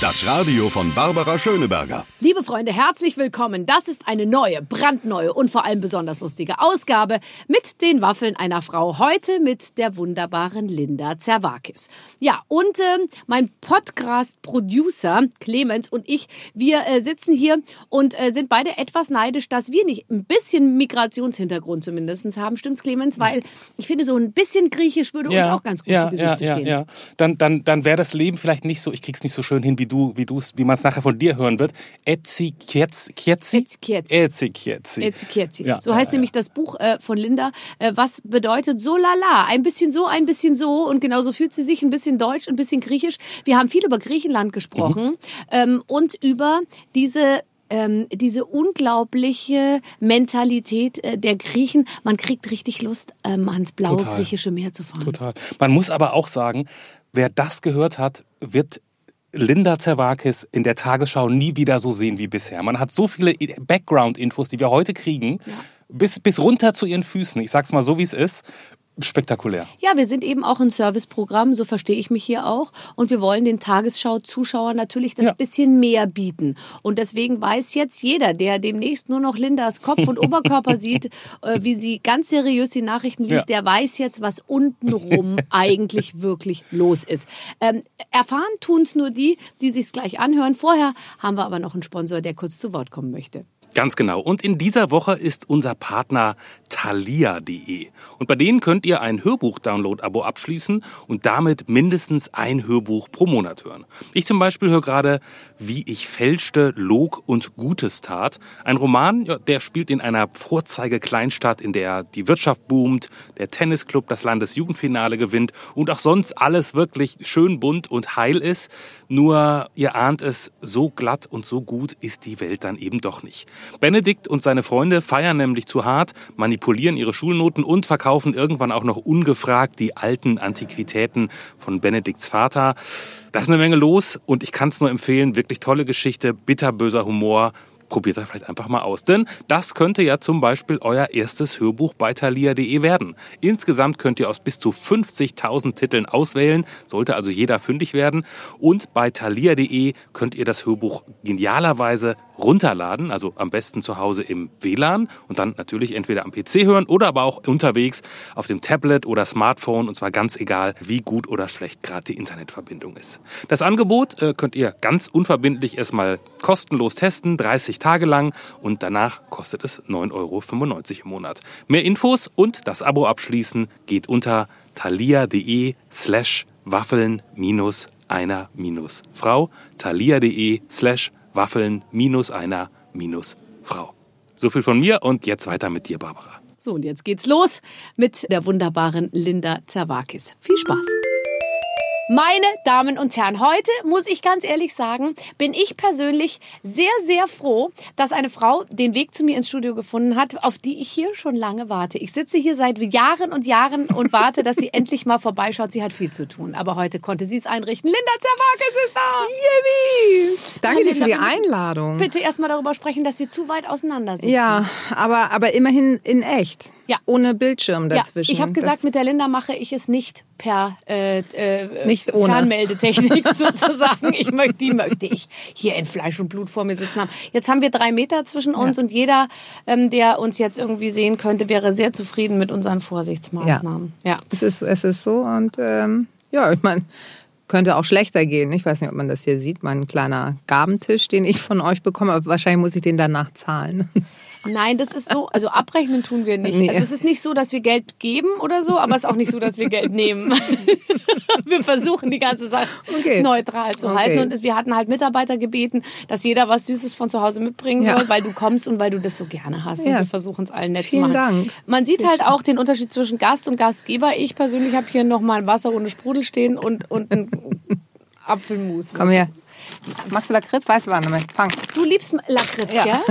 Das Radio von Barbara Schöneberger. Liebe Freunde, herzlich willkommen. Das ist eine neue, brandneue und vor allem besonders lustige Ausgabe mit den Waffeln einer Frau. Heute mit der wunderbaren Linda Zerwakis. Ja, und äh, mein Podcast-Producer Clemens und ich, wir äh, sitzen hier und äh, sind beide etwas neidisch, dass wir nicht ein bisschen Migrationshintergrund zumindest haben. Stimmt's, Clemens? Weil ich finde, so ein bisschen Griechisch würde uns auch ganz gut ja, zu Gesicht ja, stehen. Ja, ja. Dann, dann, dann wäre das Leben vielleicht nicht so, ich krieg's nicht so schön hin, wie du, wie du's, wie man es nachher von dir hören wird. Etzi Kietzi. Etzikietzi. Etzikietzi. Ja, so ja, heißt ja. nämlich das Buch äh, von Linda, äh, was bedeutet so lala. Ein bisschen so, ein bisschen so. Und genauso fühlt sie sich ein bisschen deutsch, ein bisschen griechisch. Wir haben viel über Griechenland gesprochen Mhm. ähm, und über diese ähm, diese unglaubliche Mentalität äh, der Griechen. Man kriegt richtig Lust, ähm, ans blaue Total. griechische Meer zu fahren. Total. Man muss aber auch sagen, wer das gehört hat, wird Linda Zerwakis in der Tagesschau nie wieder so sehen wie bisher. Man hat so viele Background-Infos, die wir heute kriegen, bis, bis runter zu ihren Füßen. Ich sag's mal so, wie es ist. Spektakulär. Ja, wir sind eben auch ein Serviceprogramm, so verstehe ich mich hier auch. Und wir wollen den Tagesschau-Zuschauern natürlich das Ja. bisschen mehr bieten. Und deswegen weiß jetzt jeder, der demnächst nur noch Lindas Kopf und Oberkörper sieht, äh, wie sie ganz seriös die Nachrichten liest, Ja. der weiß jetzt, was untenrum eigentlich wirklich los ist. Ähm, erfahren tun's nur die, die sich's gleich anhören. Vorher haben wir aber noch einen Sponsor, der kurz zu Wort kommen möchte. Ganz genau. Und in dieser Woche ist unser Partner thalia.de. Und bei denen könnt ihr ein Hörbuch-Download-Abo abschließen und damit mindestens ein Hörbuch pro Monat hören. Ich zum Beispiel höre gerade Wie ich fälschte, log und Gutes tat. Ein Roman, ja, der spielt in einer Vorzeige-Kleinstadt, in der die Wirtschaft boomt, der Tennisclub das Landesjugendfinale gewinnt und auch sonst alles wirklich schön bunt und heil ist. Nur, ihr ahnt es, so glatt und so gut ist die Welt dann eben doch nicht. Benedikt und seine Freunde feiern nämlich zu hart, manipulieren ihre Schulnoten und verkaufen irgendwann auch noch ungefragt die alten Antiquitäten von Benedikts Vater. Da ist eine Menge los und ich kann es nur empfehlen, wirklich tolle Geschichte, bitterböser Humor. Probiert das vielleicht einfach mal aus. Denn das könnte ja zum Beispiel euer erstes Hörbuch bei thalia.de werden. Insgesamt könnt ihr aus bis zu 50.000 Titeln auswählen, sollte also jeder fündig werden. Und bei thalia.de könnt ihr das Hörbuch genialerweise runterladen, also am besten zu Hause im WLAN und dann natürlich entweder am PC hören oder aber auch unterwegs auf dem Tablet oder Smartphone und zwar ganz egal, wie gut oder schlecht gerade die Internetverbindung ist. Das Angebot äh, könnt ihr ganz unverbindlich erstmal kostenlos testen, 30 Tage lang und danach kostet es 9,95 Euro im Monat. Mehr Infos und das Abo abschließen geht unter thalia.de slash waffeln minus einer minus Frau, thalia.de slash waffeln minus einer minus Frau. So viel von mir und jetzt weiter mit dir, Barbara. So, und jetzt geht's los mit der wunderbaren Linda Zerwakis. Viel Spaß! Meine Damen und Herren, heute muss ich ganz ehrlich sagen, bin ich persönlich sehr, sehr froh, dass eine Frau den Weg zu mir ins Studio gefunden hat, auf die ich hier schon lange warte. Ich sitze hier seit Jahren und Jahren und warte, dass sie endlich mal vorbeischaut. Sie hat viel zu tun, aber heute konnte sie es einrichten. Linda Zerwakis ist da! Yippie! Danke dir für die Einladung. Bitte erstmal darüber sprechen, dass wir zu weit auseinander sitzen. Ja, aber, aber immerhin in echt. Ja. Ohne Bildschirm Ja, dazwischen. ich habe gesagt, Das- mit der Linda mache ich es nicht per äh, äh, Nicht ohne. Fernmeldetechnik sozusagen. Ich möchte, die möchte ich hier in Fleisch und Blut vor mir sitzen haben. Jetzt haben wir drei Meter zwischen uns und jeder, ähm, der uns jetzt irgendwie sehen könnte, wäre sehr zufrieden mit unseren Vorsichtsmaßnahmen. Ja. es, ist, es ist so und ähm, ja, ich meine, könnte auch schlechter gehen. Ich weiß nicht, ob man das hier sieht. Mein kleiner Gabentisch, den ich von euch bekomme, aber wahrscheinlich muss ich den danach zahlen. Nein, das ist so, also abrechnen tun wir nicht. Nee. Also es ist nicht so, dass wir Geld geben oder so, aber es ist auch nicht so, dass wir Geld nehmen. wir versuchen die ganze Sache Okay. neutral zu Okay. halten. Und wir hatten halt Mitarbeiter gebeten, dass jeder was Süßes von zu Hause mitbringen Ja. soll, weil du kommst und weil du das so gerne hast. Und Ja. wir versuchen es allen nett Vielen zu machen. Dank. Man sieht halt auch den Unterschied zwischen Gast und Gastgeber. Ich persönlich habe hier noch mal ein Wasser ohne Sprudel stehen und, und ein Apfelmus. Komm her. Magst du Lakritz? Weißwein damit. Fang. Du liebst Lakritz, Ja. gell?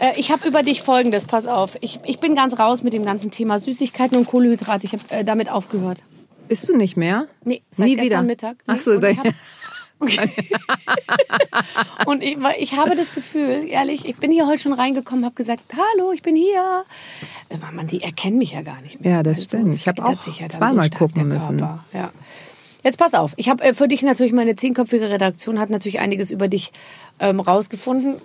Äh, ich habe über dich Folgendes, pass auf. Ich, ich bin ganz raus mit dem ganzen Thema Süßigkeiten und Kohlenhydrate. Ich habe äh, damit aufgehört. Isst du nicht mehr? Nee, seit Nie wieder. Mittag. Nee, Ach so, und ich hab, und ich, ich habe das Gefühl, ehrlich, ich bin hier heute schon reingekommen, habe gesagt, hallo, ich bin hier. man, die erkennen mich ja gar nicht mehr. Ja, das Also, stimmt. Ich habe auch ja zweimal stark, gucken müssen. Ja. Jetzt pass auf, ich habe äh, für dich natürlich meine zehnköpfige Redaktion hat natürlich einiges über dich ähm, rausgefunden.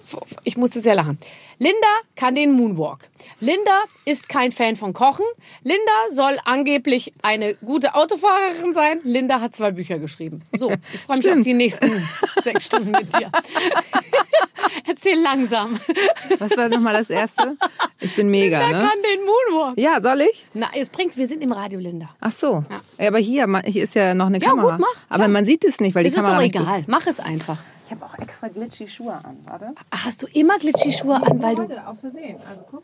Ich musste sehr lachen. Linda kann den Moonwalk. Linda ist kein Fan von Kochen. Linda soll angeblich eine gute Autofahrerin sein. Linda hat zwei Bücher geschrieben. So, ich freue mich auf die nächsten sechs Stunden mit dir. Erzähl langsam. Was war nochmal das erste? Ich bin mega, Linda ne? kann den Moonwalk. Ja, soll ich? Na, es bringt, wir sind im Radio, Linda. Ach so. Ja. aber hier, hier ist ja noch eine Ja, Kamera. gut, mach, Aber klar. man sieht es nicht, weil Es die ist Kamera doch nicht egal. ist. Mach es einfach. Ich habe auch extra glitchy Schuhe an, warte. Ach, hast du immer Glitchy-Schuhe an, weil du... aus Versehen. Also guck.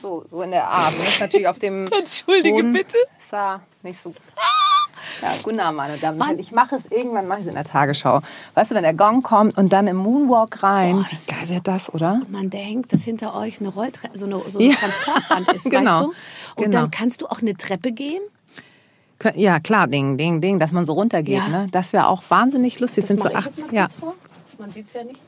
So, so in der Art. Das ist natürlich auf dem Entschuldige Boden. bitte. Ist da nicht so. Ja, guten Abend, meine Damen und Herren. Ich mache es irgendwann, mache ich es in der Tagesschau. Weißt du, wenn der Gong kommt und dann im Moonwalk rein, das wie geil wird das, oder? Man denkt, dass hinter euch eine Rolltreppe, so eine, so eine Ja. Ist, Genau. weißt du? Und Genau. dann kannst du auch eine Treppe gehen. Ja, klar, Ding, Ding, Ding, dass man so runtergeht. Ja. Ne? Das wäre auch wahnsinnig lustig. Das sind so mache ich jetzt 80. mal Ja. kurz vor. Man sieht es ja nicht.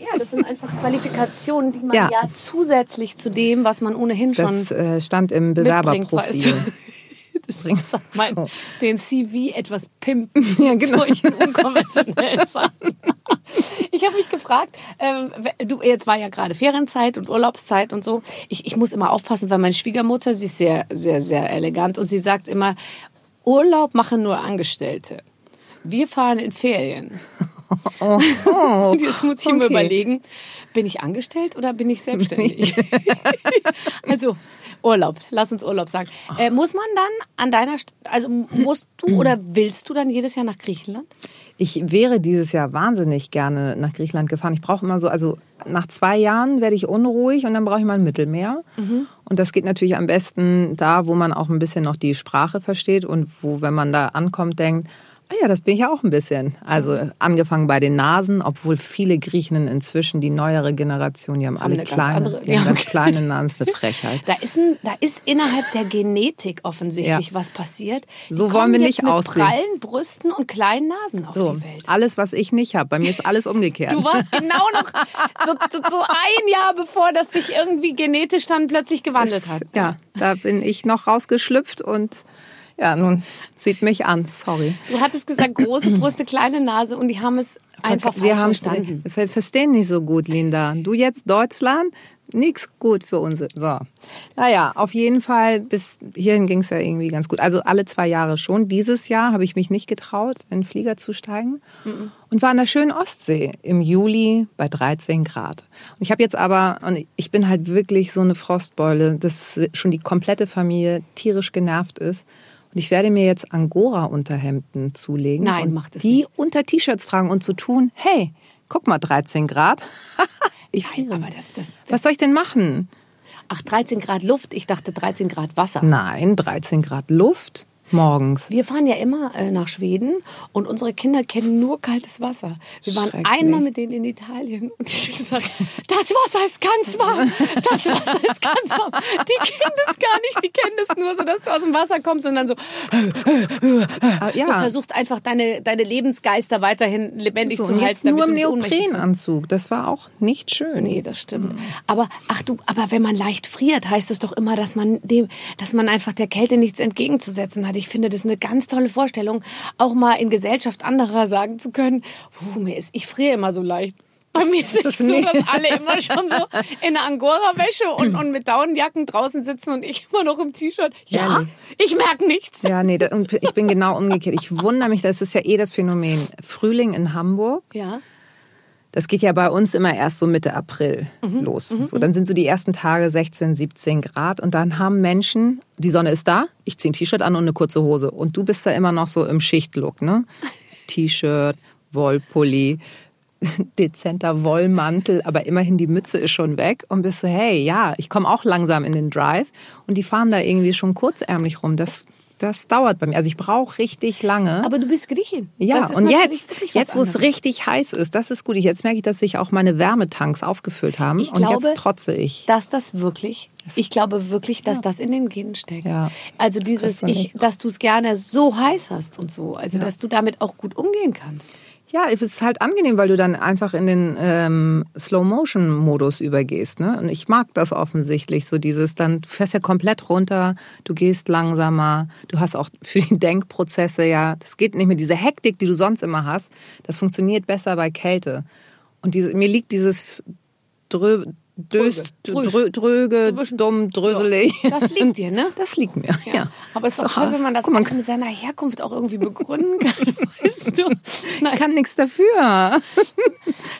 ja, das sind einfach Qualifikationen, die man ja, Ja. zusätzlich zu dem, was man ohnehin schon Das äh, stand im Bewerberprofil. Das Bringst sagt mein, so. den CV etwas pimpen Ja, mit genau. solchen unkonventionellen Sachen. Ich habe mich gefragt, ähm, du, jetzt war ja gerade Ferienzeit und Urlaubszeit und so. Ich, ich muss immer aufpassen, weil meine Schwiegermutter, sie ist sehr, sehr, sehr elegant und sie sagt immer, Urlaub machen nur Angestellte. Wir fahren in Ferien. Und jetzt muss ich okay. überlegen, bin ich angestellt oder bin ich selbstständig? also Urlaub, lass uns Urlaub sagen. Äh, muss man dann an deiner, St also musst du oder willst du dann jedes Jahr nach Griechenland? Ich wäre dieses Jahr wahnsinnig gerne nach Griechenland gefahren. Ich brauche immer so, also nach zwei Jahren werde ich unruhig und dann brauche ich mal ein Mittelmeer. Und das geht natürlich am besten da, wo man auch ein bisschen noch die Sprache versteht und wo, wenn man da ankommt, denkt, ah ja, das bin ich ja auch ein bisschen. Also angefangen bei den Nasen, obwohl viele Griechen inzwischen, die neuere Generation, die haben alle ganz kleine, andere- die haben ja. ganz kleine Nasen, das ist eine Frechheit. Da ist, ein, da ist innerhalb der Genetik offensichtlich Ja. was passiert. Die So wollen wir nicht mit aussehen. prallen Brüsten und kleinen Nasen auf So, die Welt. alles, was ich nicht habe. Bei mir ist alles umgekehrt. Du warst genau noch so, so, so ein Jahr bevor das sich irgendwie genetisch dann plötzlich gewandelt hat. Ja, da bin ich noch rausgeschlüpft und ja, nun sieht mich an. Sorry. Du hattest gesagt, große Brüste, kleine Nase und die haben es einfach falsch wir haben's- verstanden. wir verstehen nicht so gut, Linda. Du jetzt Deutschland, nix gut für uns. So. Naja, auf jeden Fall, bis hierhin ging es ja irgendwie ganz gut. Also alle zwei Jahre schon. Dieses Jahr habe ich mich nicht getraut, in den Flieger zu steigen und war an der schönen Ostsee im Juli bei 13 Grad. Und ich habe jetzt aber, und ich bin halt wirklich so eine Frostbeule, dass schon die komplette Familie tierisch genervt ist. Und ich werde mir jetzt Angora-Unterhemden zulegen. Nein, und mach das die nicht. unter T-Shirts tragen und zu tun, hey, guck mal, 13 Grad. ich Nein, aber das, das, das, Was soll ich denn machen? ach, 13 Grad Luft, ich dachte 13 Grad Wasser. Nein, 13 Grad Luft morgens. Wir fahren ja immer äh, nach Schweden und unsere Kinder kennen nur kaltes Wasser. Wir waren einmal mit denen in Italien und die haben gesagt, das Wasser ist ganz warm, das Wasser ist ganz warm. Die kennen das gar nicht, die kennen das nur so, dass du aus dem Wasser kommst und dann so, ja. so versuchst einfach deine, deine Lebensgeister weiterhin lebendig So, zu halten. jetzt nur im. Neoprenanzug. Das war auch nicht schön. Nee, das stimmt. Aber ach du, aber wenn man leicht friert, heißt es doch immer, dass man dem, dass man einfach der Kälte nichts entgegenzusetzen hat. Ich finde das eine ganz tolle Vorstellung, auch mal in Gesellschaft anderer sagen zu können, puh, mir ist, ich friere immer so leicht. Bei mir ist es so, nicht? dass alle immer schon so in der Angora-Wäsche und, und mit Daunenjacken draußen sitzen und ich immer noch im T-Shirt. Ja, Ehrlich? ich merke nichts. Ja, nee, da- ich bin genau umgekehrt. Ich wundere mich, das ist ja eh das Phänomen. Frühling in Hamburg, Ja. Das geht ja bei uns immer erst so Mitte April los. So, dann sind so die ersten Tage 16, 17 Grad und dann haben Menschen, die Sonne ist da, ich ziehe ein T-Shirt an und eine kurze Hose. Und du bist da immer noch so im Schichtlook, ne? T-Shirt, Wollpulli, dezenter Wollmantel, aber immerhin die Mütze ist schon weg und bist so, hey, ja, ich komme auch langsam in den Drive und die fahren da irgendwie schon kurzärmlich rum. Das, das dauert bei mir. Also ich brauche richtig lange. Aber du bist Griechin. Ja, und jetzt, jetzt wo es richtig heiß ist, das ist gut. Ich- Jetzt merke ich, dass sich auch meine Wärmetanks aufgefüllt haben. Ich und glaube, jetzt trotze ich. dass das wirklich, ich glaube wirklich, dass das in den Genen steckt. Ja. Also Das dieses, ich, dass du es gerne so heiß hast und so, also dass du damit auch gut umgehen kannst. Ja, es ist halt angenehm, weil du dann einfach in den ähm, Slow-Motion-Modus übergehst. Ne? Und ich mag das offensichtlich, so dieses, dann du fährst ja komplett runter, du gehst langsamer, du hast auch für die Denkprozesse ja, das geht nicht mehr, diese Hektik, die du sonst immer hast, das funktioniert besser bei Kälte. Und diese, mir liegt dieses Drö Dös, Drüge. drö, dröge, dumm, dröselig. Das liegt dir, ne? Das liegt mir, ja. Ja. Aber es ist doch toll, wenn man das Guck mit seiner Herkunft auch irgendwie begründen kann. Weißt du? ich kann nichts dafür,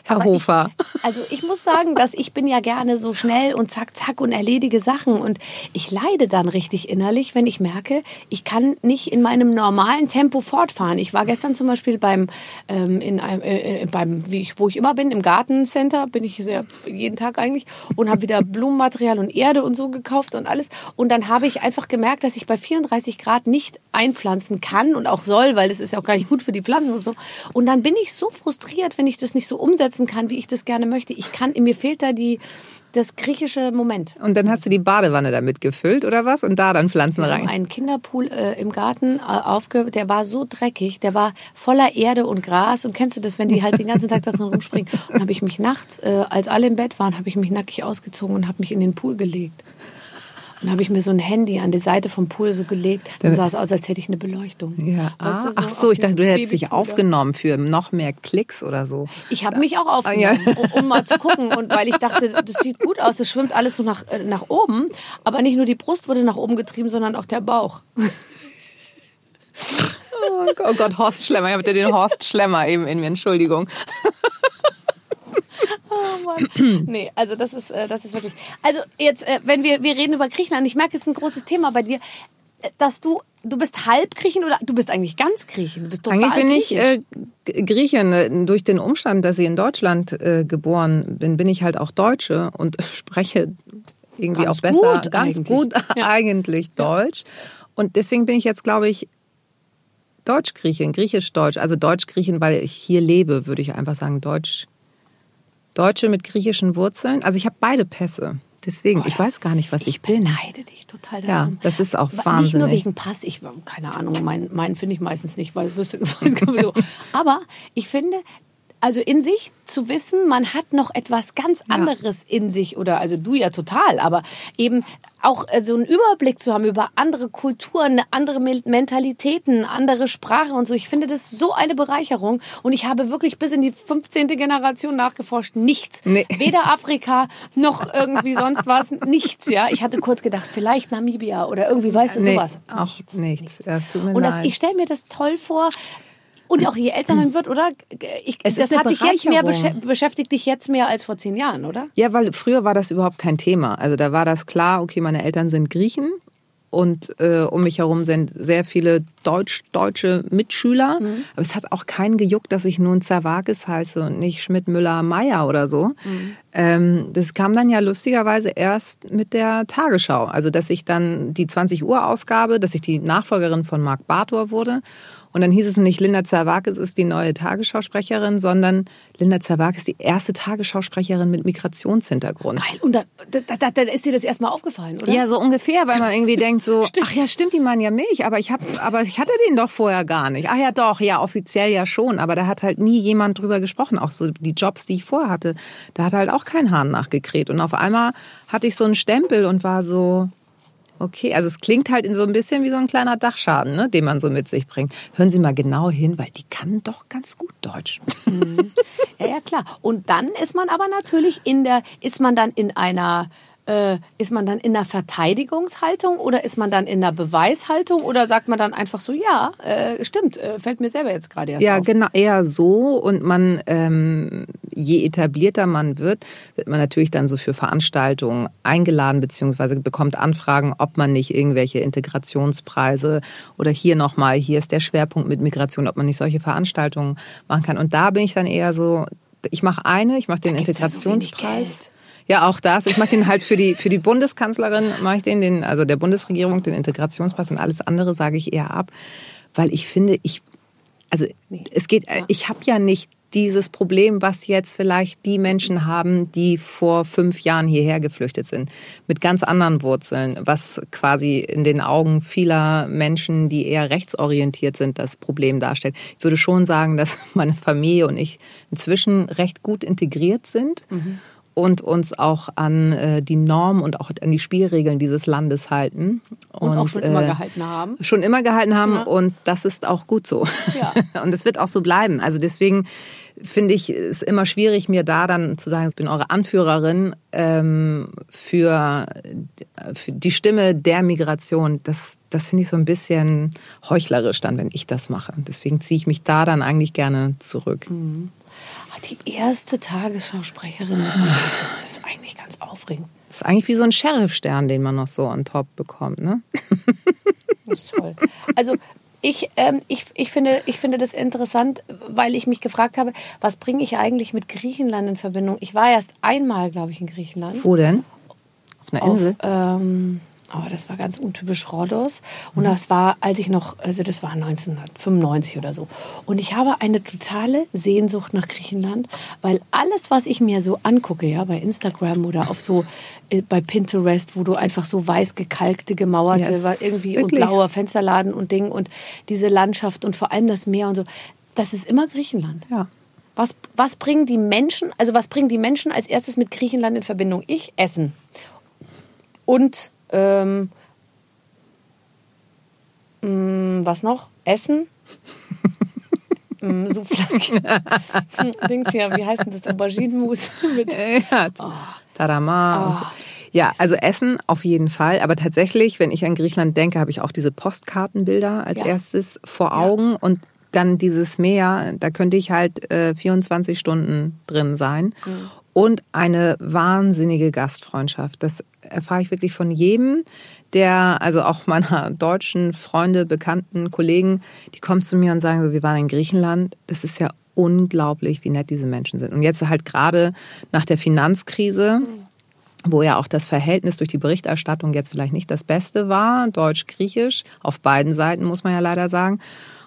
Herr Aber Hofer. Ich, also ich muss sagen, dass ich bin ja gerne so schnell und zack, zack und erledige Sachen. Und ich leide dann richtig innerlich, wenn ich merke, ich kann nicht in meinem normalen Tempo fortfahren. Ich war gestern zum Beispiel beim, ähm, in einem, äh, beim wie ich, wo ich immer bin, im Gartencenter, bin ich sehr, jeden Tag eigentlich, und habe wieder Blumenmaterial und Erde und so gekauft und alles. Und dann habe ich einfach gemerkt, dass ich bei 34 Grad nicht einpflanzen kann und auch soll, weil das ist ja auch gar nicht gut für die Pflanzen und so. Und dann bin ich so frustriert, wenn ich das nicht so umsetzen kann, wie ich das gerne möchte. Ich kann, mir fehlt da die, das griechische Moment. Und dann hast du die Badewanne damit gefüllt oder was? Und da dann Pflanzen Wir haben rein. einen Kinderpool äh, im Garten äh, aufge, der war so dreckig, der war voller Erde und Gras. Und kennst du das, wenn die halt den ganzen Tag da drin rumspringen? Und habe ich mich nachts, äh, als alle im Bett waren, habe ich mich nackig ausgezogen und habe mich in den Pool gelegt. Und habe ich mir so ein Handy an die Seite vom Pool so gelegt. Dann sah es aus, als hätte ich eine Beleuchtung. Ja. Weißt du, ah, ach auf so, ich dachte, du hättest dich aufgenommen für noch mehr Klicks oder so. Ich habe mich auch aufgenommen, ja. um, um mal zu gucken. Und weil ich dachte, das sieht gut aus, das schwimmt alles so nach, äh, nach oben. Aber nicht nur die Brust wurde nach oben getrieben, sondern auch der Bauch. Oh Gott, oh Gott Horst Schlemmer. Ich habe den Horst Schlemmer eben in mir, Entschuldigung. Oh Mann. Nee, also das ist, äh, das ist wirklich. Also jetzt, äh, wenn wir, wir reden über Griechenland, ich merke jetzt ein großes Thema bei dir, äh, dass du, du bist halb Griechen oder du bist eigentlich ganz Griechen. Du bist total Eigentlich bin ich griechisch. äh, G- Griechin. Äh, Durch den Umstand, dass ich in Deutschland äh, geboren bin, bin ich halt auch Deutsche und spreche irgendwie Ganz auch besser, gut ganz eigentlich. gut eigentlich Deutsch. Und deswegen bin ich jetzt, glaube ich, Deutsch-Griechin, Griechisch-Deutsch. Also Deutsch-Griechin, weil ich hier lebe, würde ich einfach sagen Deutsch. Deutsche mit griechischen Wurzeln. Also ich habe beide Pässe. Deswegen, ich weiß gar nicht, was ich, bin. beneide dich total Ja, darum. das ist auch Nicht nur wahnsinnig. wegen Pass, ich keine Ahnung, meinen mein finde ich meistens nicht, weil wüsste so. Aber ich finde, also in sich zu wissen, man hat noch etwas ganz anderes in sich oder also du ja total, aber eben auch äh, so einen Überblick zu haben über andere Kulturen, andere Mentalitäten, andere Sprache und so. Ich finde das so eine Bereicherung und ich habe wirklich bis in die 15. Generation nachgeforscht, nichts. Nee. Weder Afrika noch irgendwie sonst was, nichts, ja. Ich hatte kurz gedacht, vielleicht Namibia oder irgendwie, weißt du, Nee, sowas. auch nichts. Ja, es tut mir Und das, leid. ich stelle mir das toll vor. Und auch je älter man wird, oder? Ich, Es das hat dich jetzt mehr beschäftigt dich jetzt mehr als vor zehn Jahren, oder? Ja, weil früher war das überhaupt kein Thema. Also da war das klar, okay, meine Eltern sind Griechen und äh, um mich herum sind sehr viele deutsch-deutsche Mitschüler. Aber es hat auch keinen gejuckt, dass ich nun Zerwakis heiße und nicht Schmidt, Müller, Meier oder so. Ähm, das kam dann ja lustigerweise erst mit der Tagesschau. Also dass ich dann die 20 Uhr Ausgabe, dass ich die Nachfolgerin von Marc Bartor wurde. Und dann hieß es nicht, Linda Zerwakis ist die neue Tagesschausprecherin, sondern Linda Zerwakis ist die erste Tagesschausprecherin mit Migrationshintergrund. Geil. Und dann, da, da, da ist dir das erstmal aufgefallen, oder? Ja, so ungefähr, weil man irgendwie denkt so, ach ja, stimmt, die meinen ja mich, aber ich hab, aber ich hatte den doch vorher gar nicht. Ach ja, doch, ja, offiziell ja schon, aber da hat halt nie jemand drüber gesprochen. Auch so die Jobs, die ich vorher hatte, da hat halt auch kein Hahn nachgekräht. Und auf einmal hatte ich so einen Stempel und war so, okay, also es klingt halt in so ein bisschen wie so ein kleiner Dachschaden, ne, den man so mit sich bringt. Hören Sie mal genau hin, weil die kann doch ganz gut Deutsch. Ja, ja, klar. Und dann ist man aber natürlich in der, ist man dann in einer, äh, ist man dann in einer Verteidigungshaltung oder ist man dann in einer Beweishaltung oder sagt man dann einfach so, ja, äh, stimmt, äh, fällt mir selber jetzt gerade erst Ja, auf. genau, eher so. Und man, ähm, je etablierter man wird, wird man natürlich dann so für Veranstaltungen eingeladen, beziehungsweise bekommt Anfragen, ob man nicht irgendwelche Integrationspreise oder hier nochmal, hier ist der Schwerpunkt mit Migration, ob man nicht solche Veranstaltungen machen kann. Und da bin ich dann eher so, ich mache eine, ich mache den ja Integrationspreis. Ja, auch das. Ich mache den halt für die für die Bundeskanzlerin mache ich den, den also der Bundesregierung den Integrationspreis und alles andere sage ich eher ab, weil ich finde, ich also es geht, ich habe ja nicht dieses Problem, was jetzt vielleicht die Menschen haben, die vor fünf Jahren hierher geflüchtet sind, mit ganz anderen Wurzeln, was quasi in den Augen vieler Menschen, die eher rechtsorientiert sind, das Problem darstellt. Ich würde schon sagen, dass meine Familie und ich inzwischen recht gut integriert sind. Mhm und uns auch an äh, die Normen und auch an die Spielregeln dieses Landes halten. Und, und auch schon äh, immer gehalten haben. Schon immer gehalten haben ja. und das ist auch gut so. Ja. und es wird auch so bleiben. Also deswegen finde ich es immer schwierig, mir da dann zu sagen, ich bin eure Anführerin ähm, für, für die Stimme der Migration. Das, das finde ich so ein bisschen heuchlerisch dann, wenn ich das mache. Deswegen ziehe ich mich da dann eigentlich gerne zurück. Mhm die erste Tagesschausprecherin mit mir. Das ist eigentlich ganz aufregend. Das ist eigentlich wie so ein Sheriffstern, den man noch so on top bekommt, ne? Das ist toll. Also ich, ähm, ich, ich, finde, ich finde das interessant, weil ich mich gefragt habe, was bringe ich eigentlich mit Griechenland in Verbindung? Ich war erst einmal, glaube ich, in Griechenland. Wo denn? Auf einer Insel? Auf, ähm, aber das war ganz untypisch Rhodos. Und das war, als ich noch, also das war 1995 oder so. Und ich habe eine totale Sehnsucht nach Griechenland, weil alles, was ich mir so angucke, ja, bei Instagram oder auf so, äh, bei Pinterest, wo du einfach so weiß gekalkte, gemauerte, yes, irgendwie wirklich. und blauer Fensterladen und Ding und diese Landschaft und vor allem das Meer und so, das ist immer Griechenland. Ja. Was, was bringen die Menschen, also was bringen die Menschen als erstes mit Griechenland in Verbindung? Ich, Essen. Und ähm, mh, mm, was noch? Essen? mm. Dings hier, wie heißt denn das? Auberginenmus mit. Ja, oh. Tarama. Oh. So. Ja, also Essen auf jeden Fall. Aber tatsächlich, wenn ich an Griechenland denke, habe ich auch diese Postkartenbilder als ja. erstes vor Augen ja. und dann dieses Meer, da könnte ich halt äh, 24 Stunden drin sein. Mhm und eine wahnsinnige Gastfreundschaft. Das erfahre ich wirklich von jedem, der, also auch meiner deutschen Freunde, Bekannten, Kollegen, die kommen zu mir und sagen so, wir waren in Griechenland. Das ist ja unglaublich, wie nett diese Menschen sind. Und jetzt halt gerade nach der Finanzkrise, wo ja auch das Verhältnis durch die Berichterstattung jetzt vielleicht nicht das Beste war, deutsch-griechisch, auf beiden Seiten muss man ja leider sagen.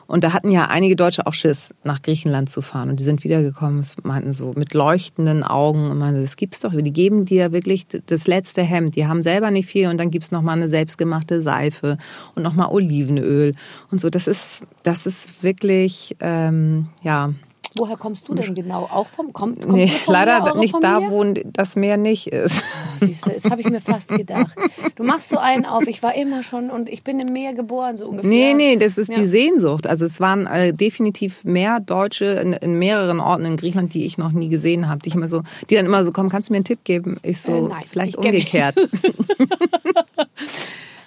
Und da hatten ja einige Deutsche auch Schiss, nach Griechenland zu fahren. Und die sind wiedergekommen, meinten so mit leuchtenden Augen und meinten, das gibt's doch. Die geben dir wirklich das letzte Hemd. Die haben selber nicht viel und dann gibt's noch mal eine selbstgemachte Seife und noch mal Olivenöl und so. Das ist, das ist wirklich, ähm, ja, Woher kommst du denn genau? Auch vom kommt, kommt Nee, leider nicht Familie? da, wo das Meer nicht ist. Ah, siehst du, das habe ich mir fast gedacht. Du machst so einen auf, ich war immer schon und ich bin im Meer geboren, so ungefähr. Nee, nee, das ist ja. die Sehnsucht. Also es waren äh, definitiv mehr Deutsche in, in, mehreren Orten in Griechenland, die ich noch nie gesehen habe. Die, immer so, die dann immer so, komm, kannst du mir einen Tipp geben? Ich so, äh, nein, vielleicht ich umgekehrt.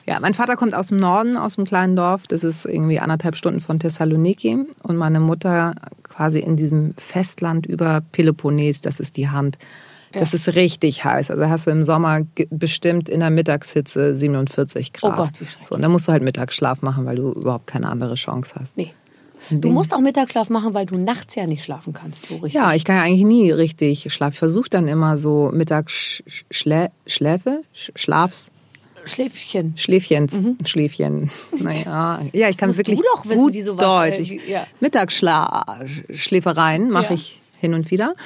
Ja, mein Vater kommt aus dem Norden, aus einem kleinen Dorf. Das ist irgendwie anderthalb Stunden von Thessaloniki. Und meine Mutter quasi in diesem Festland über Peloponnes, das ist die Hand. Das ja. ist richtig heiß. Also hast du im Sommer bestimmt in der Mittagshitze 47 Grad. Oh Gott, wie schrecklich. So, und dann musst du halt Mittagsschlaf machen, weil du überhaupt keine andere Chance hast. Nee. Du musst auch Mittagsschlaf machen, weil du nachts ja nicht schlafen kannst, so richtig. Ja, ich kann ja eigentlich nie richtig schlafen. Ich versuche dann immer so Mittagsschläfe, Schlafs, Schläfchen. Schläfchens. Mhm. Schläfchen. Naja. Ja, ich das kann wirklich du doch wissen, gut wie sowas, Deutsch. Äh, wie, ja. Mittagsschläfereien mache ja. ich hin und wieder. Ja.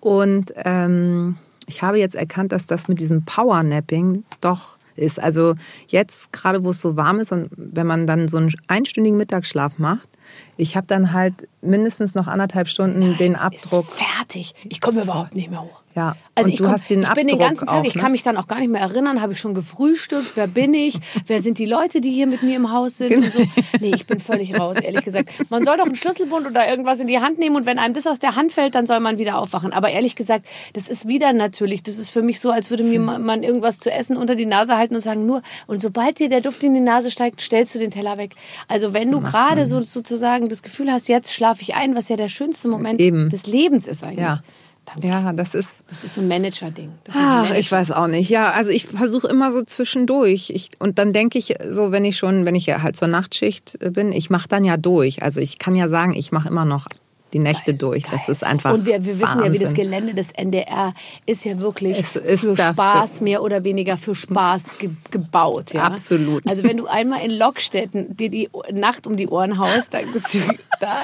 Und ähm, ich habe jetzt erkannt, dass das mit diesem Powernapping doch ist. Also jetzt gerade, wo es so warm ist und wenn man dann so einen einstündigen Mittagsschlaf macht, ich habe dann halt mindestens noch anderthalb Stunden Nein, den Abdruck. Ist fertig. Ich komme überhaupt nicht mehr hoch. Ja. Also ich, komm, ich bin den ganzen Tag, auch, ne? ich kann mich dann auch gar nicht mehr erinnern, habe ich schon gefrühstückt, wer bin ich, wer sind die Leute, die hier mit mir im Haus sind genau. und so. Nee, ich bin völlig raus, ehrlich gesagt. Man soll doch einen Schlüsselbund oder irgendwas in die Hand nehmen und wenn einem das aus der Hand fällt, dann soll man wieder aufwachen. Aber ehrlich gesagt, das ist wieder natürlich, das ist für mich so, als würde mir man irgendwas zu essen unter die Nase halten und sagen nur, und sobald dir der Duft in die Nase steigt, stellst du den Teller weg. Also wenn du gerade so sozusagen das Gefühl hast, jetzt schlafe ich ein, was ja der schönste Moment Eben. des Lebens ist eigentlich. Ja. Danke. Ja, das ist. Das ist so ein Manager-Ding. Ach, ich weiß auch nicht. Ja, also ich versuche immer so zwischendurch. Ich, und dann denke ich so, wenn ich schon, wenn ich ja halt zur Nachtschicht bin, ich mache dann ja durch. Also ich kann ja sagen, ich mache immer noch die Nächte durch. Geil. Das ist einfach. Und wir, wir wissen ja, wie das Wahnsinn. Gelände des NDR ist ja wirklich Es ist für Spaß, mehr oder weniger für Spaß ge gebaut. Ja? Absolut. Also wenn du einmal in Lockstetten dir die Nacht um die Ohren haust, dann bist du da.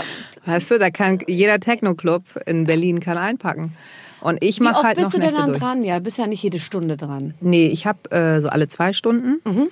Weißt du, da kann jeder Techno-Club in Berlin kann einpacken. Und ich Wie mache oft halt bist noch du denn Nächte dann durch. dran? Ja, bist ja nicht jede Stunde dran. Nee, ich habe äh, so alle zwei Stunden. Mhm.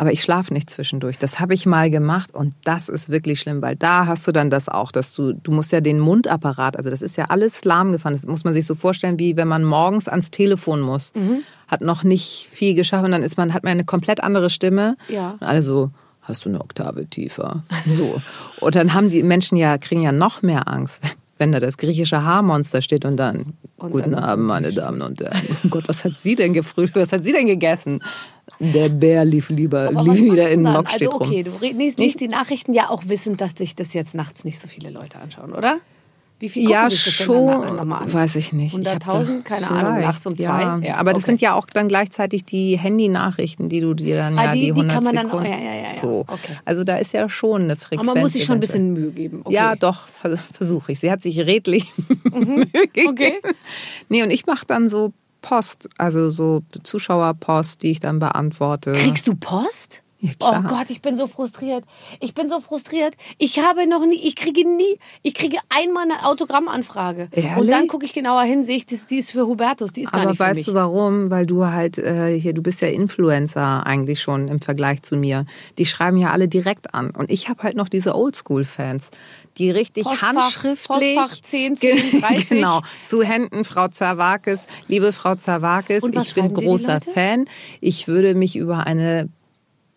Aber ich schlafe nicht zwischendurch. Das habe ich mal gemacht und das ist wirklich schlimm, weil da hast du dann das auch, dass du, du musst ja den Mundapparat, also das ist ja alles lahmgefahren. Das muss man sich so vorstellen, wie wenn man morgens ans Telefon muss. Mhm. Hat noch nicht viel geschafft und dann ist man, hat man eine komplett andere Stimme. Ja. Und alle so, hast du eine Oktave tiefer? So. und dann haben die Menschen ja, kriegen ja noch mehr Angst. Wenn da das griechische Haarmonster steht und dann, Und guten dann Abend, meine Damen und Herren. Oh Gott, was hat sie denn gefrühstückt? Was hat sie denn gegessen? Der Bär lief lieber, Aber lief wieder in dann? Mock Also okay, rum. du liest, liest die Nachrichten ja auch wissend, dass dich das jetzt nachts nicht so viele Leute anschauen, oder? Wie viel Ja, sich das schon, denn dann nochmal an? weiß ich nicht. Ich hab 100.000? da- Keine Ahnung, vielleicht, nachts um zwei? Ja. Ja, Aber das okay. sind ja auch dann gleichzeitig die Handy-Nachrichten, die du dir dann Ah, ja die- die die 100 kann man dann auch- Sekunden. ja, ja, ja, ja. So. Okay. Also da ist ja schon eine Frequenz. Aber man muss sich schon ein bisschen Mühe geben. Okay. Ja, doch, versuche ich. Sie hat sich redlich Mühe gegeben. Okay. Nee, und ich mache dann so Post, also so Zuschauerpost, die ich dann beantworte. Kriegst du Post? Ja, oh. Gott, ich bin so frustriert. Ich bin so frustriert. Ich habe noch nie, ich kriege nie, ich kriege einmal eine Autogrammanfrage. Und Ehrlich? dann gucke ich genauer hin, sehe ich, das, die ist für Hubertus, die ist gar Aber nicht für weißt du warum? Weil du halt äh, hier, du bist ja Influencer eigentlich schon im Vergleich zu mir. Die schreiben ja alle direkt an. Und ich habe halt noch diese Oldschool-Fans, die richtig Postfach- handschriftlich. Postfach 10, 10, 30. Genau. Zu Händen, Frau Zawakis. Liebe Frau Zawakis, ich bin großer? Fan. Ich würde mich über eine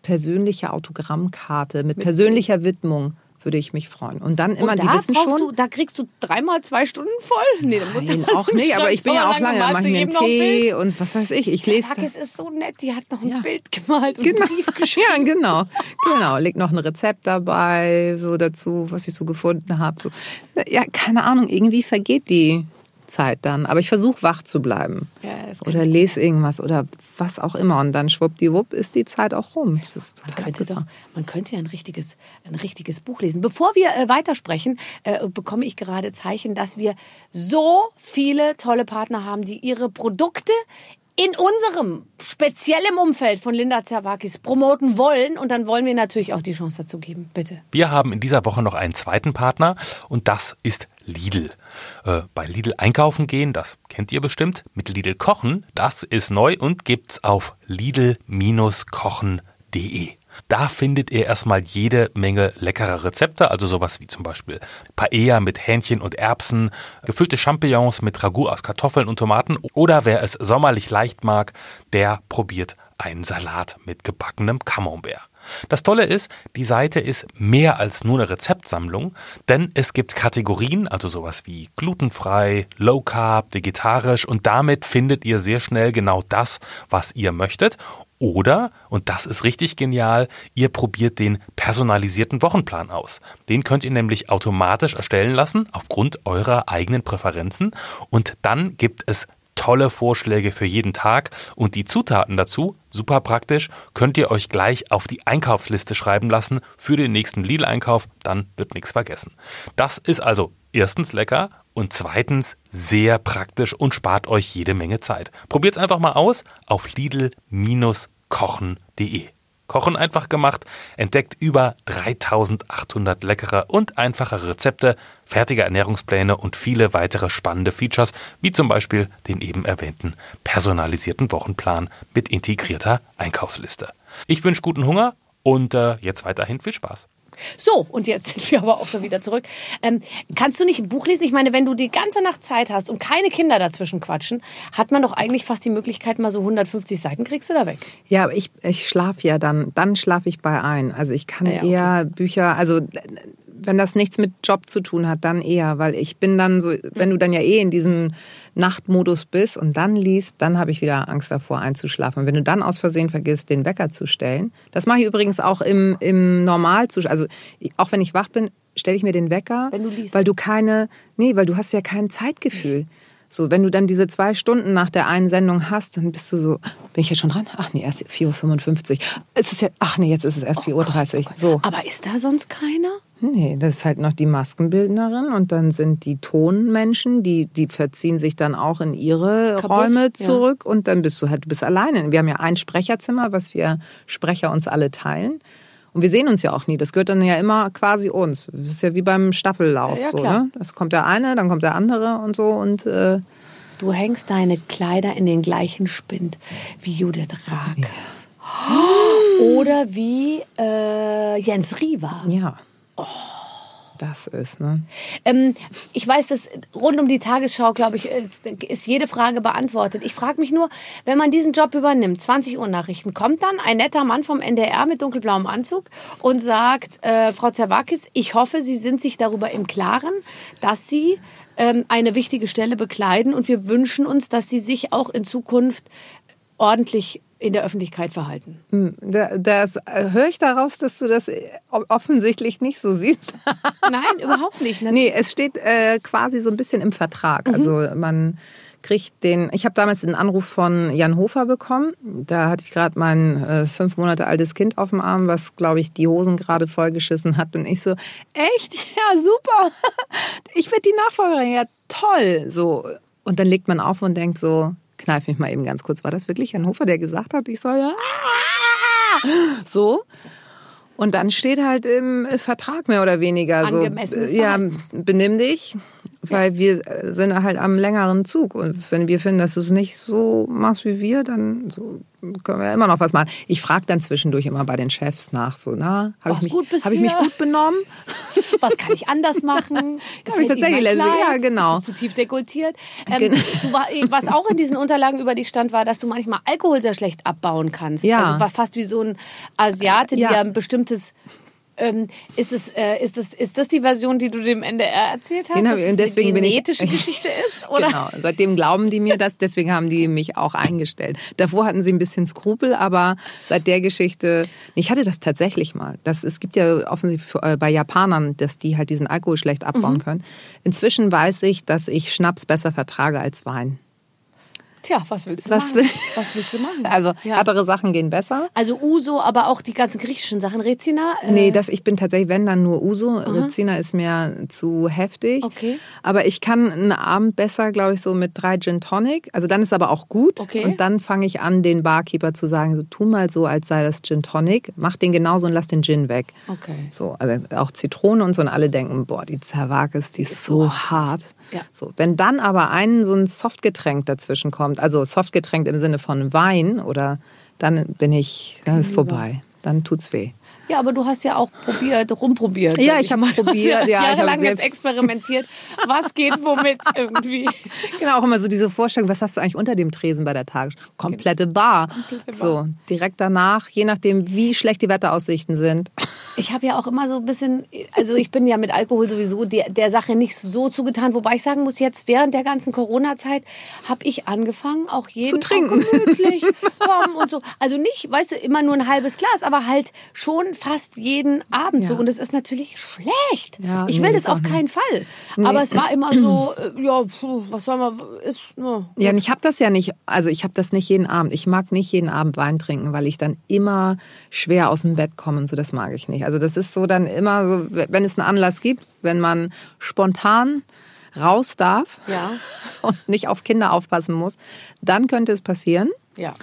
persönliche Autogrammkarte mit persönlicher Widmung würde ich mich freuen. Und dann immer, Und die da wissen brauchst schon. Du, da kriegst du dreimal zwei Stunden voll? Nee, dann musst Nein, du auch nicht, aber ich bin ja auch lange, mache ich mir einen ein Tee Bild. und was weiß ich. Ich lese Takis ist so nett, die hat noch ein Ja. Bild gemalt und Genau. einen Brief geschrieben. Ja, genau. Genau. Leg noch ein Rezept dabei, so dazu, was ich so gefunden habe. So. Ja, keine Ahnung, irgendwie vergeht die Zeit dann. Aber ich versuche wach zu bleiben. Ja, oder lese irgendwas oder was auch immer. Und dann schwuppdiwupp ist die Zeit auch rum. Das ist Man total könnte doch, man könnte ja ein richtiges, ein richtiges Buch lesen. Bevor wir äh, weitersprechen, äh, bekomme ich gerade Zeichen, dass wir so viele tolle Partner haben, die ihre Produkte in unserem speziellen Umfeld von Linda Zerwakis promoten wollen. Und dann wollen wir natürlich auch die Chance dazu geben. Bitte. Wir haben in dieser Woche noch einen zweiten Partner und das ist Lidl. Äh, bei Lidl einkaufen gehen, das kennt ihr bestimmt. Mit Lidl kochen, das ist neu und gibt's auf lidl-kochen.de. Da findet ihr erstmal jede Menge leckerer Rezepte, also sowas wie zum Beispiel Paella mit Hähnchen und Erbsen, gefüllte Champignons mit Ragout aus Kartoffeln und Tomaten oder wer es sommerlich leicht mag, der probiert einen Salat mit gebackenem Camembert. Das Tolle ist, die Seite ist mehr als nur eine Rezeptsammlung, denn es gibt Kategorien, also sowas wie glutenfrei, low carb, vegetarisch und damit findet ihr sehr schnell genau das, was ihr möchtet. Oder, und das ist richtig genial, ihr probiert den personalisierten Wochenplan aus. Den könnt ihr nämlich automatisch erstellen lassen, aufgrund eurer eigenen Präferenzen. Und dann gibt es tolle Vorschläge für jeden Tag und die Zutaten dazu, super praktisch, könnt ihr euch gleich auf die Einkaufsliste schreiben lassen für den nächsten Lidl-Einkauf, dann wird nichts vergessen. Das ist also erstens lecker und zweitens sehr praktisch und spart euch jede Menge Zeit. Probiert's einfach mal aus auf lidl-kochen.de. Kochen einfach gemacht, entdeckt über 3800 leckere und einfache Rezepte, fertige Ernährungspläne und viele weitere spannende Features, wie zum Beispiel den eben erwähnten personalisierten Wochenplan mit integrierter Einkaufsliste. Ich wünsche guten Hunger und äh, jetzt weiterhin viel Spaß. So, und jetzt sind wir aber auch schon wieder zurück. Ähm, kannst du nicht ein Buch lesen? Ich meine, wenn du die ganze Nacht Zeit hast und keine Kinder dazwischen quatschen, hat man doch eigentlich fast die Möglichkeit, mal so 150 Seiten kriegst du da weg. Ja, aber ich, ich schlafe ja dann, dann schlafe ich bei ein. Also ich kann Ah ja, okay. eher Bücher, also wenn das nichts mit Job zu tun hat, dann eher, weil ich bin dann so, wenn du dann ja eh in diesem Nachtmodus bist und dann liest, dann habe ich wieder Angst davor einzuschlafen. Und wenn du dann aus Versehen vergisst, den Wecker zu stellen, das mache ich übrigens auch im, im Normalzustand, also auch wenn ich wach bin, stelle ich mir den Wecker, du weil du keine, nee, weil du hast ja kein Zeitgefühl. So, wenn du dann diese zwei Stunden nach der einen Sendung hast, dann bist du so, bin ich jetzt schon dran? Ach nee, erst 4.55 Uhr. Es ist ja, ach nee, jetzt ist es erst 4.30 Uhr. So. Aber ist da sonst keiner? Nee, das ist halt noch die Maskenbildnerin und dann sind die Tonmenschen, die, die verziehen sich dann auch in ihre Kabuffs, Räume ja. zurück und dann bist du halt, du bist alleine. Wir haben ja ein Sprecherzimmer, was wir Sprecher uns alle teilen. Und wir sehen uns ja auch nie. Das gehört dann ja immer quasi uns. Das ist ja wie beim Staffellauf. Ja, so, ne? Das kommt der eine, dann kommt der andere und so. Und äh, Du hängst deine Kleider in den gleichen Spind wie Judith Rakes. Oder wie äh, Jens Riva. ja. Das ist, ne? Ähm, ich weiß, dass rund um die Tagesschau, glaube ich, ist, ist jede Frage beantwortet. Ich frage mich nur, wenn man diesen Job übernimmt, 20 Uhr Nachrichten, kommt dann ein netter Mann vom NDR mit dunkelblauem Anzug und sagt, äh, Frau Zerwakis, ich hoffe, Sie sind sich darüber im Klaren, dass Sie ähm, eine wichtige Stelle bekleiden und wir wünschen uns, dass Sie sich auch in Zukunft ordentlich in der Öffentlichkeit verhalten. Da- Das äh, höre ich daraus, dass du das äh, offensichtlich nicht so siehst. Nein, überhaupt nicht. Nee, es steht äh, quasi so ein bisschen im Vertrag. Mhm. Also man kriegt den. Ich habe damals einen Anruf von Jan Hofer bekommen. Da hatte ich gerade mein äh, fünf Monate altes Kind auf dem Arm, was glaube ich die Hosen gerade vollgeschissen hat. Und ich so, echt? Ja, super. Ich werde die Nachfolgerin. Ja, toll. So. Und dann legt man auf und denkt so, kneif mich mal eben ganz kurz. War das wirklich Jan Hofer, der gesagt hat, ich soll ah! so? Und dann steht halt im Vertrag mehr oder weniger so, ja, benimm dich, weil wir äh, sind halt am längeren Zug. Und wenn wir finden, dass du es nicht so machst wie wir, dann so können wir immer noch was machen. Ich frage dann zwischendurch immer bei den Chefs nach, so, na, habe ich, mich- hab ich mich gut benommen? Was kann ich anders machen? Tatsächlich Ihnen mein letztens- Kleid? ja, genau. Ist zu tief dekultiert? Ähm, Genau. du was auch in diesen Unterlagen über dich stand, war, dass du manchmal Alkohol sehr schlecht abbauen kannst. Ja. Also war fast wie so ein Asiate, Ja. ja ein bestimmtes... Ähm, ist, es, äh, ist, das, ist das die Version, die du dem NDR erzählt hast? Den hab dass ich- es und deswegen eine bin ich- genetische Geschichte ist? Oder? Genau, seitdem glauben die mir das, deswegen haben die mich auch eingestellt. Davor hatten sie ein bisschen Skrupel, aber seit der Geschichte, ich hatte das tatsächlich mal. Das, es gibt ja offensichtlich äh, bei Japanern, dass die halt diesen Alkohol schlecht abbauen Mhm. können. Inzwischen weiß ich, dass ich Schnaps besser vertrage als Wein. Tja, was willst du Was machen? will- was willst du machen? Also Ja. härtere Sachen gehen besser. Also Uso, aber auch die ganzen griechischen Sachen. Rezina? Äh, Nee, das, ich bin tatsächlich, wenn dann nur Uso. Rezina ist mir zu heftig. Okay. Aber ich kann einen Abend besser, glaube ich, so mit drei Gin Tonic. Also dann ist aber auch gut. Okay. Und dann fange ich an, den Barkeeper zu sagen, so, tu mal so, als sei das Gin Tonic. Mach den genauso und lass den Gin weg. Okay. So, also auch Zitrone und so. Und alle denken, boah, die Zerwakis, die ist so hart. Ja. So, wenn dann aber ein so ein Softgetränk dazwischen kommt, also Softgetränk im Sinne von Wein oder dann bin ich, dann ist vorbei. Dann tut's weh. Ja, aber du hast ja auch probiert, rumprobiert. Ja, ich hab mal. Du hast probiert, ja, ich jahrelang sehr- jetzt experimentiert. Was geht womit irgendwie? Genau, auch immer so diese Vorstellung, was hast du eigentlich unter dem Tresen bei der Tagesschau? Komplette Bar. So, direkt danach, je nachdem, wie schlecht die Wetteraussichten sind. Ich habe ja auch immer so ein bisschen, also ich bin ja mit Alkohol sowieso der, der Sache nicht so zugetan, wobei ich sagen muss, jetzt während der ganzen Corona-Zeit habe ich angefangen, auch jeden Zu trinken. Gemütlich komm und so. Also nicht, weißt du, immer nur ein halbes Glas, aber halt schon fast jeden Abend so. Ja. Und das ist natürlich schlecht. Ja, ich nee, will ist das auf keinen Fall. Aber es war immer so, äh, ja, was soll man, ist, ne. Ja, und ich habe das ja nicht, also ich habe das nicht jeden Abend. Ich mag nicht jeden Abend Wein trinken, weil ich dann immer schwer aus dem Bett komme so, das mag ich nicht. Also das ist so dann immer so, wenn es einen Anlass gibt, wenn man spontan raus darf Ja. und nicht auf Kinder aufpassen muss, dann könnte es passieren. ja.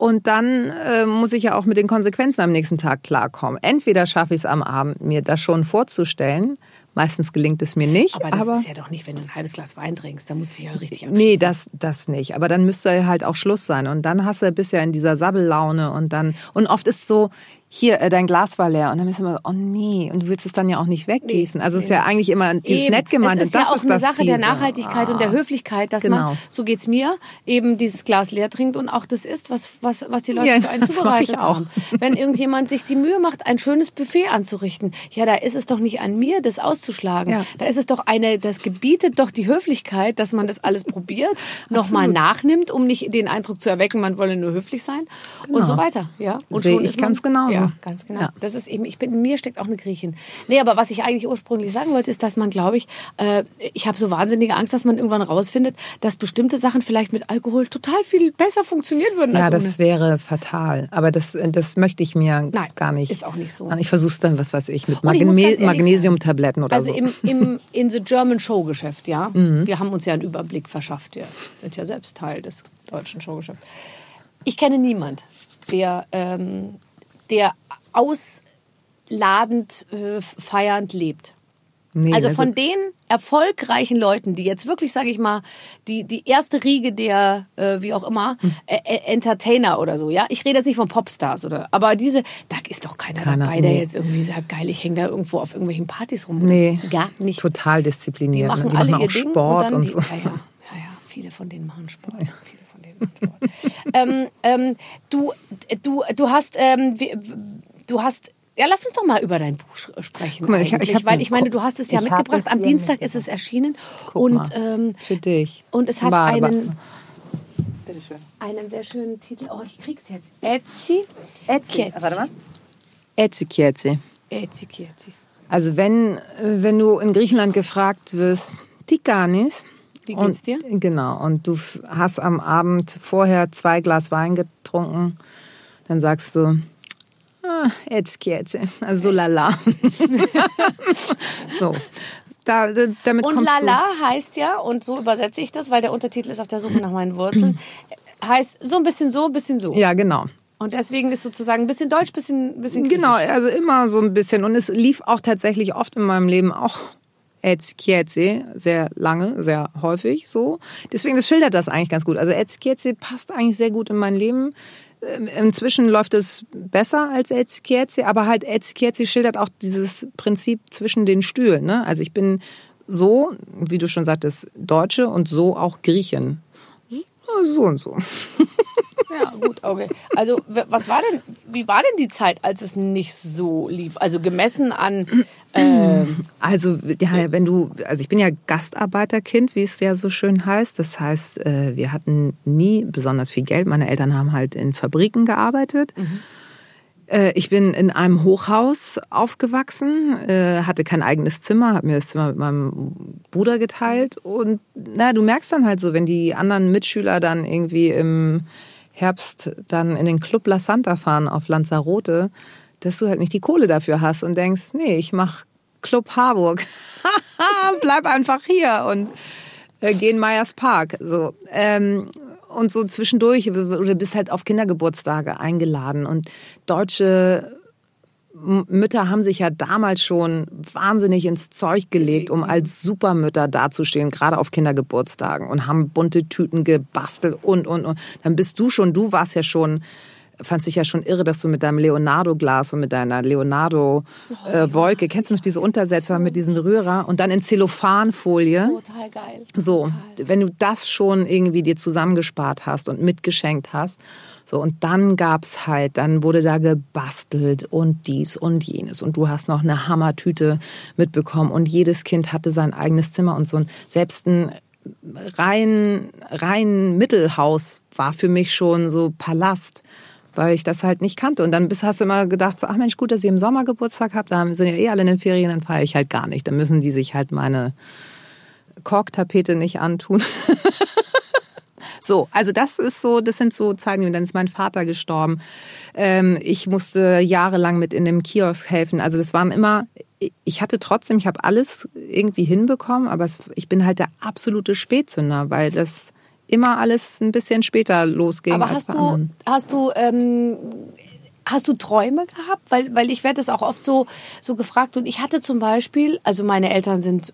Und dann äh, muss ich ja auch mit den Konsequenzen am nächsten Tag klarkommen. Entweder schaffe ich es am Abend, mir das schon vorzustellen. Meistens gelingt es mir nicht. Aber das ist ja doch nicht, wenn du ein halbes Glas Wein trinkst, da musst du dich ja richtig Nee, das, das nicht. Aber dann müsste halt auch Schluss sein. Und dann hast du bist ja in dieser Sabbellaune und dann, und oft ist so, hier, äh, dein Glas war leer. Und dann bist du immer so, oh nee. Und du willst es dann ja auch nicht weggießen. Also es ist ja eigentlich immer dieses Eben. nett gemeint. Es ist und ja das auch ist eine das Sache der Fiese. Nachhaltigkeit und der Ah. Höflichkeit, dass Genau. man, so geht's mir, eben dieses Glas leer trinkt und auch das isst, was, was, was die Leute Ja, für einen das zubereitet auch. haben. Wenn irgendjemand sich die Mühe macht, ein schönes Buffet anzurichten, ja, da ist es doch nicht an mir, das auszuschlagen. Ja. Da ist es doch eine, das gebietet doch die Höflichkeit, dass man das alles probiert, nochmal nachnimmt, um nicht den Eindruck zu erwecken, man wolle nur höflich sein und so weiter. Ja. Und Sehe schon ich ist ganz genau Ja. Ja, ganz genau. Ja. Das ist eben, ich bin, in mir steckt auch eine Griechin. Nee, aber was ich eigentlich ursprünglich sagen wollte, ist, dass man, glaube ich, äh, ich habe so wahnsinnige Angst, dass man irgendwann rausfindet, dass bestimmte Sachen vielleicht mit Alkohol total viel besser funktionieren würden Ja, als das wäre fatal. Aber das, das möchte ich mir Nein, gar nicht. ist auch nicht so. Ich versuche es dann, was weiß ich, mit Magne Magnesiumtabletten oder Also so. im, im in the German Showgeschäft, ja. Mhm. Wir haben uns ja einen Überblick verschafft. Wir sind ja selbst Teil des deutschen Showgeschäfts. Ich kenne niemand, der, ähm, der ausladend, äh, feiernd lebt. Nee, also von den erfolgreichen Leuten, die jetzt wirklich, sage ich mal, die, die erste Riege der, äh, wie auch immer, äh, Entertainer oder so, ja. Ich rede jetzt nicht von Popstars oder, aber diese, da ist doch keiner, Keiner, dabei, der nee. jetzt irgendwie sagt, geil, ich hänge da irgendwo auf irgendwelchen Partys rum. Nee, so. Gar nicht. total Die diszipliniert. machen ne? die alle machen auch Sport und, und, die, so. Ja, ja, ja, ja, viele von denen machen Sport. Viele ähm, ähm, du, du, du hast, ähm, du hast, ja, lass uns doch mal über dein Buch sprechen. Guck mal, ich- ich weil ich meine, du hast es ja mitgebracht. es Am Dienstag ist es erschienen Guck und mal. ähm, Für dich. und es hat Warte, einen, einen sehr schönen Titel. Oh, ich krieg's jetzt. Etsy. Etsy. Warte mal. Etsy Kietzi. Etsy, Etsy. Also wenn, äh, wenn du in Griechenland gefragt wirst, Tikanis. Wie geht's dir? Genau. Und du hast am Abend vorher zwei Glas Wein getrunken, dann sagst du, ah, Etsy Kietzi. Also so lala. so. Da, da, damit Und Lala heißt ja, und so übersetze ich das, weil der Untertitel ist auf der Suche nach meinen Wurzeln, heißt so ein bisschen so, ein bisschen so. du. Ja, genau. Und deswegen ist sozusagen ein bisschen Deutsch, ein bisschen, bisschen Genau, also immer so ein bisschen. Und es lief auch tatsächlich oft in meinem Leben auch Etskietze, sehr lange, sehr häufig so. Deswegen, das schildert das eigentlich ganz gut. Also Etskietze passt eigentlich sehr gut in mein Leben. Ähm, Inzwischen läuft es besser als Etskietze, aber halt Etskietze schildert auch dieses Prinzip zwischen den Stühlen. Ne? Also ich bin so, wie du schon sagtest, Deutsche und so auch Griechen. So und so. Ja, gut, okay. Also, was war denn, wie war denn die Zeit, als es nicht so lief? Also gemessen an, äh, Also, ja, wenn du, also ich bin ja Gastarbeiterkind, wie es ja so schön heißt. Das heißt, äh, wir hatten nie besonders viel Geld. Meine Eltern haben halt in Fabriken gearbeitet. Äh, Ich bin in einem Hochhaus aufgewachsen, äh, hatte kein eigenes Zimmer, habe mir das Zimmer mit meinem Bruder geteilt. Und na, du merkst dann halt so, wenn die anderen Mitschüler dann irgendwie im Herbst dann in den Club La Santa fahren auf Lanzarote, dass du halt nicht die Kohle dafür hast und denkst, nee, ich mach Club Harburg. Bleib einfach hier und äh, geh in Meyers Park. So. Ähm, und so zwischendurch, oder bist halt auf Kindergeburtstage eingeladen. Und deutsche Mütter haben sich ja damals schon wahnsinnig ins Zeug gelegt, um als Supermütter dazustehen, gerade auf Kindergeburtstagen und haben bunte Tüten gebastelt und, und, und. Dann bist du schon, du warst ja schon, fandst dich ja schon irre, dass du mit deinem Leonardo-Glas und mit deiner Leonardo-Wolke, kennst du noch diese Untersetzer mit diesem Rührer und dann in Zellophanfolie? total geil. So, Total. wenn du das schon irgendwie dir zusammengespart hast und mitgeschenkt hast, so und dann gab's halt, dann wurde da gebastelt und dies und jenes und du hast noch eine Hammertüte mitbekommen und jedes Kind hatte sein eigenes Zimmer und so ein selbst ein rein rein Mittelhaus war für mich schon so Palast weil ich das halt nicht kannte. Und dann hast du immer gedacht, so, ach Mensch, gut, dass ich im Sommer Geburtstag habe, da sind ja eh alle in den Ferien, dann feiere ich halt gar nicht. Dann müssen die sich halt meine Korktapete nicht antun. so, also das ist so, das sind so Zeiten, dann ist mein Vater gestorben. Ähm, ich musste jahrelang mit in dem Kiosk helfen. Also das waren immer, ich hatte trotzdem, ich habe alles irgendwie hinbekommen, aber es, ich bin halt der absolute Spätzünder, weil das immer alles ein bisschen später losging Aber hast du, anderen. hast du, ähm, hast du Träume gehabt? Weil, weil ich werde das auch oft so, so gefragt. Und ich hatte zum Beispiel, also meine Eltern sind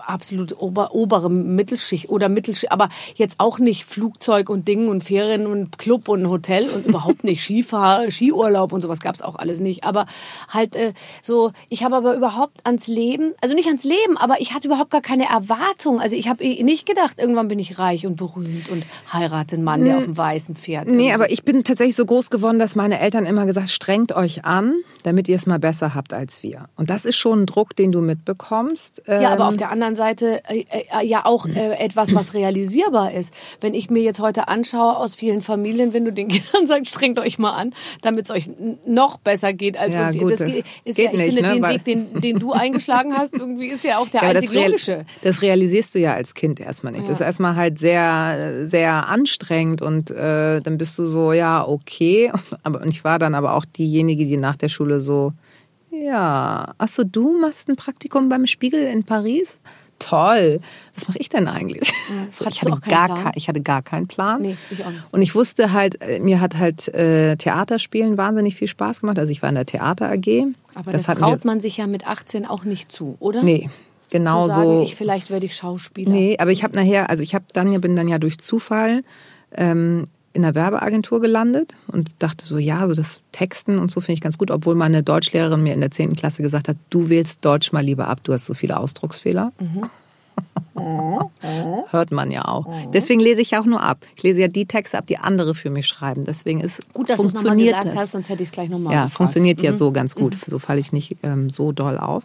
absolut ober, obere Mittelschicht oder Mittelschicht, aber jetzt auch nicht Flugzeug und Ding und Ferien und Club und Hotel und überhaupt nicht Skifahr, Skiurlaub und sowas gab's auch alles nicht. Aber halt äh, so, ich habe aber überhaupt ans Leben, also nicht ans Leben, aber ich hatte überhaupt gar keine Erwartung. Also ich habe nicht gedacht, irgendwann bin ich reich und berühmt und heirate einen Mann, der auf dem weißen Pferd. Nee, aber ich bin tatsächlich so groß geworden, dass meine Eltern immer gesagt, strengt euch an, damit ihr es mal besser habt als wir. Und das ist schon ein Druck, den du mitbekommst. Ja, aber Ähm, auf der anderen anderen Seite äh, äh, ja auch äh, etwas, was realisierbar ist. Wenn ich mir jetzt heute anschaue aus vielen Familien, wenn du den Kindern sagst, strengt euch mal an, damit es euch noch besser geht als Ja, uns. gut, das das geht, ist geht ja, ich nicht, finde, ne, den weil- Weg, den, den du eingeschlagen hast, irgendwie ist ja auch der Ja, das, einzig real, logische. das realisierst du ja als Kind erstmal nicht. Das ist erstmal halt sehr, sehr anstrengend und äh, dann bist du so, ja, okay. Aber, und ich war dann aber auch diejenige, die nach der Schule so, ja, ach so, du machst ein Praktikum beim Spiegel in Paris? Toll. Was mache ich denn eigentlich? So, Hattest ich, hatte gar kein, ich hatte gar keinen Plan. Nee, ich auch nicht. Und ich wusste halt, äh, mir hat halt äh, Theaterspielen wahnsinnig viel Spaß gemacht. Also ich war in der Theater AG. Aber das, mir- traut man sich ja mit 18 auch nicht zu, oder? Nee, genau Zu sagen, so. ich, vielleicht werde ich Schauspieler. Nee, aber ich habe nachher, also ich habe dann ja bin dann ja durch Zufall ähm, in der Werbeagentur gelandet und dachte so, ja, so das Texten und so finde ich ganz gut, obwohl meine Deutschlehrerin mir in der 10. Klasse gesagt hat, du wählst Deutsch mal lieber ab, du hast so viele Ausdrucksfehler. Hört man ja auch. Deswegen lese ich ja auch nur ab. Ich lese ja die Texte ab, die andere für mich schreiben. Deswegen ist Gut, dass du es nochmal funktioniert gesagt das. hast, sonst hätte ich es gleich nochmal Ja, gefragt. funktioniert ja so ganz gut. So falle ich nicht ähm, so doll auf.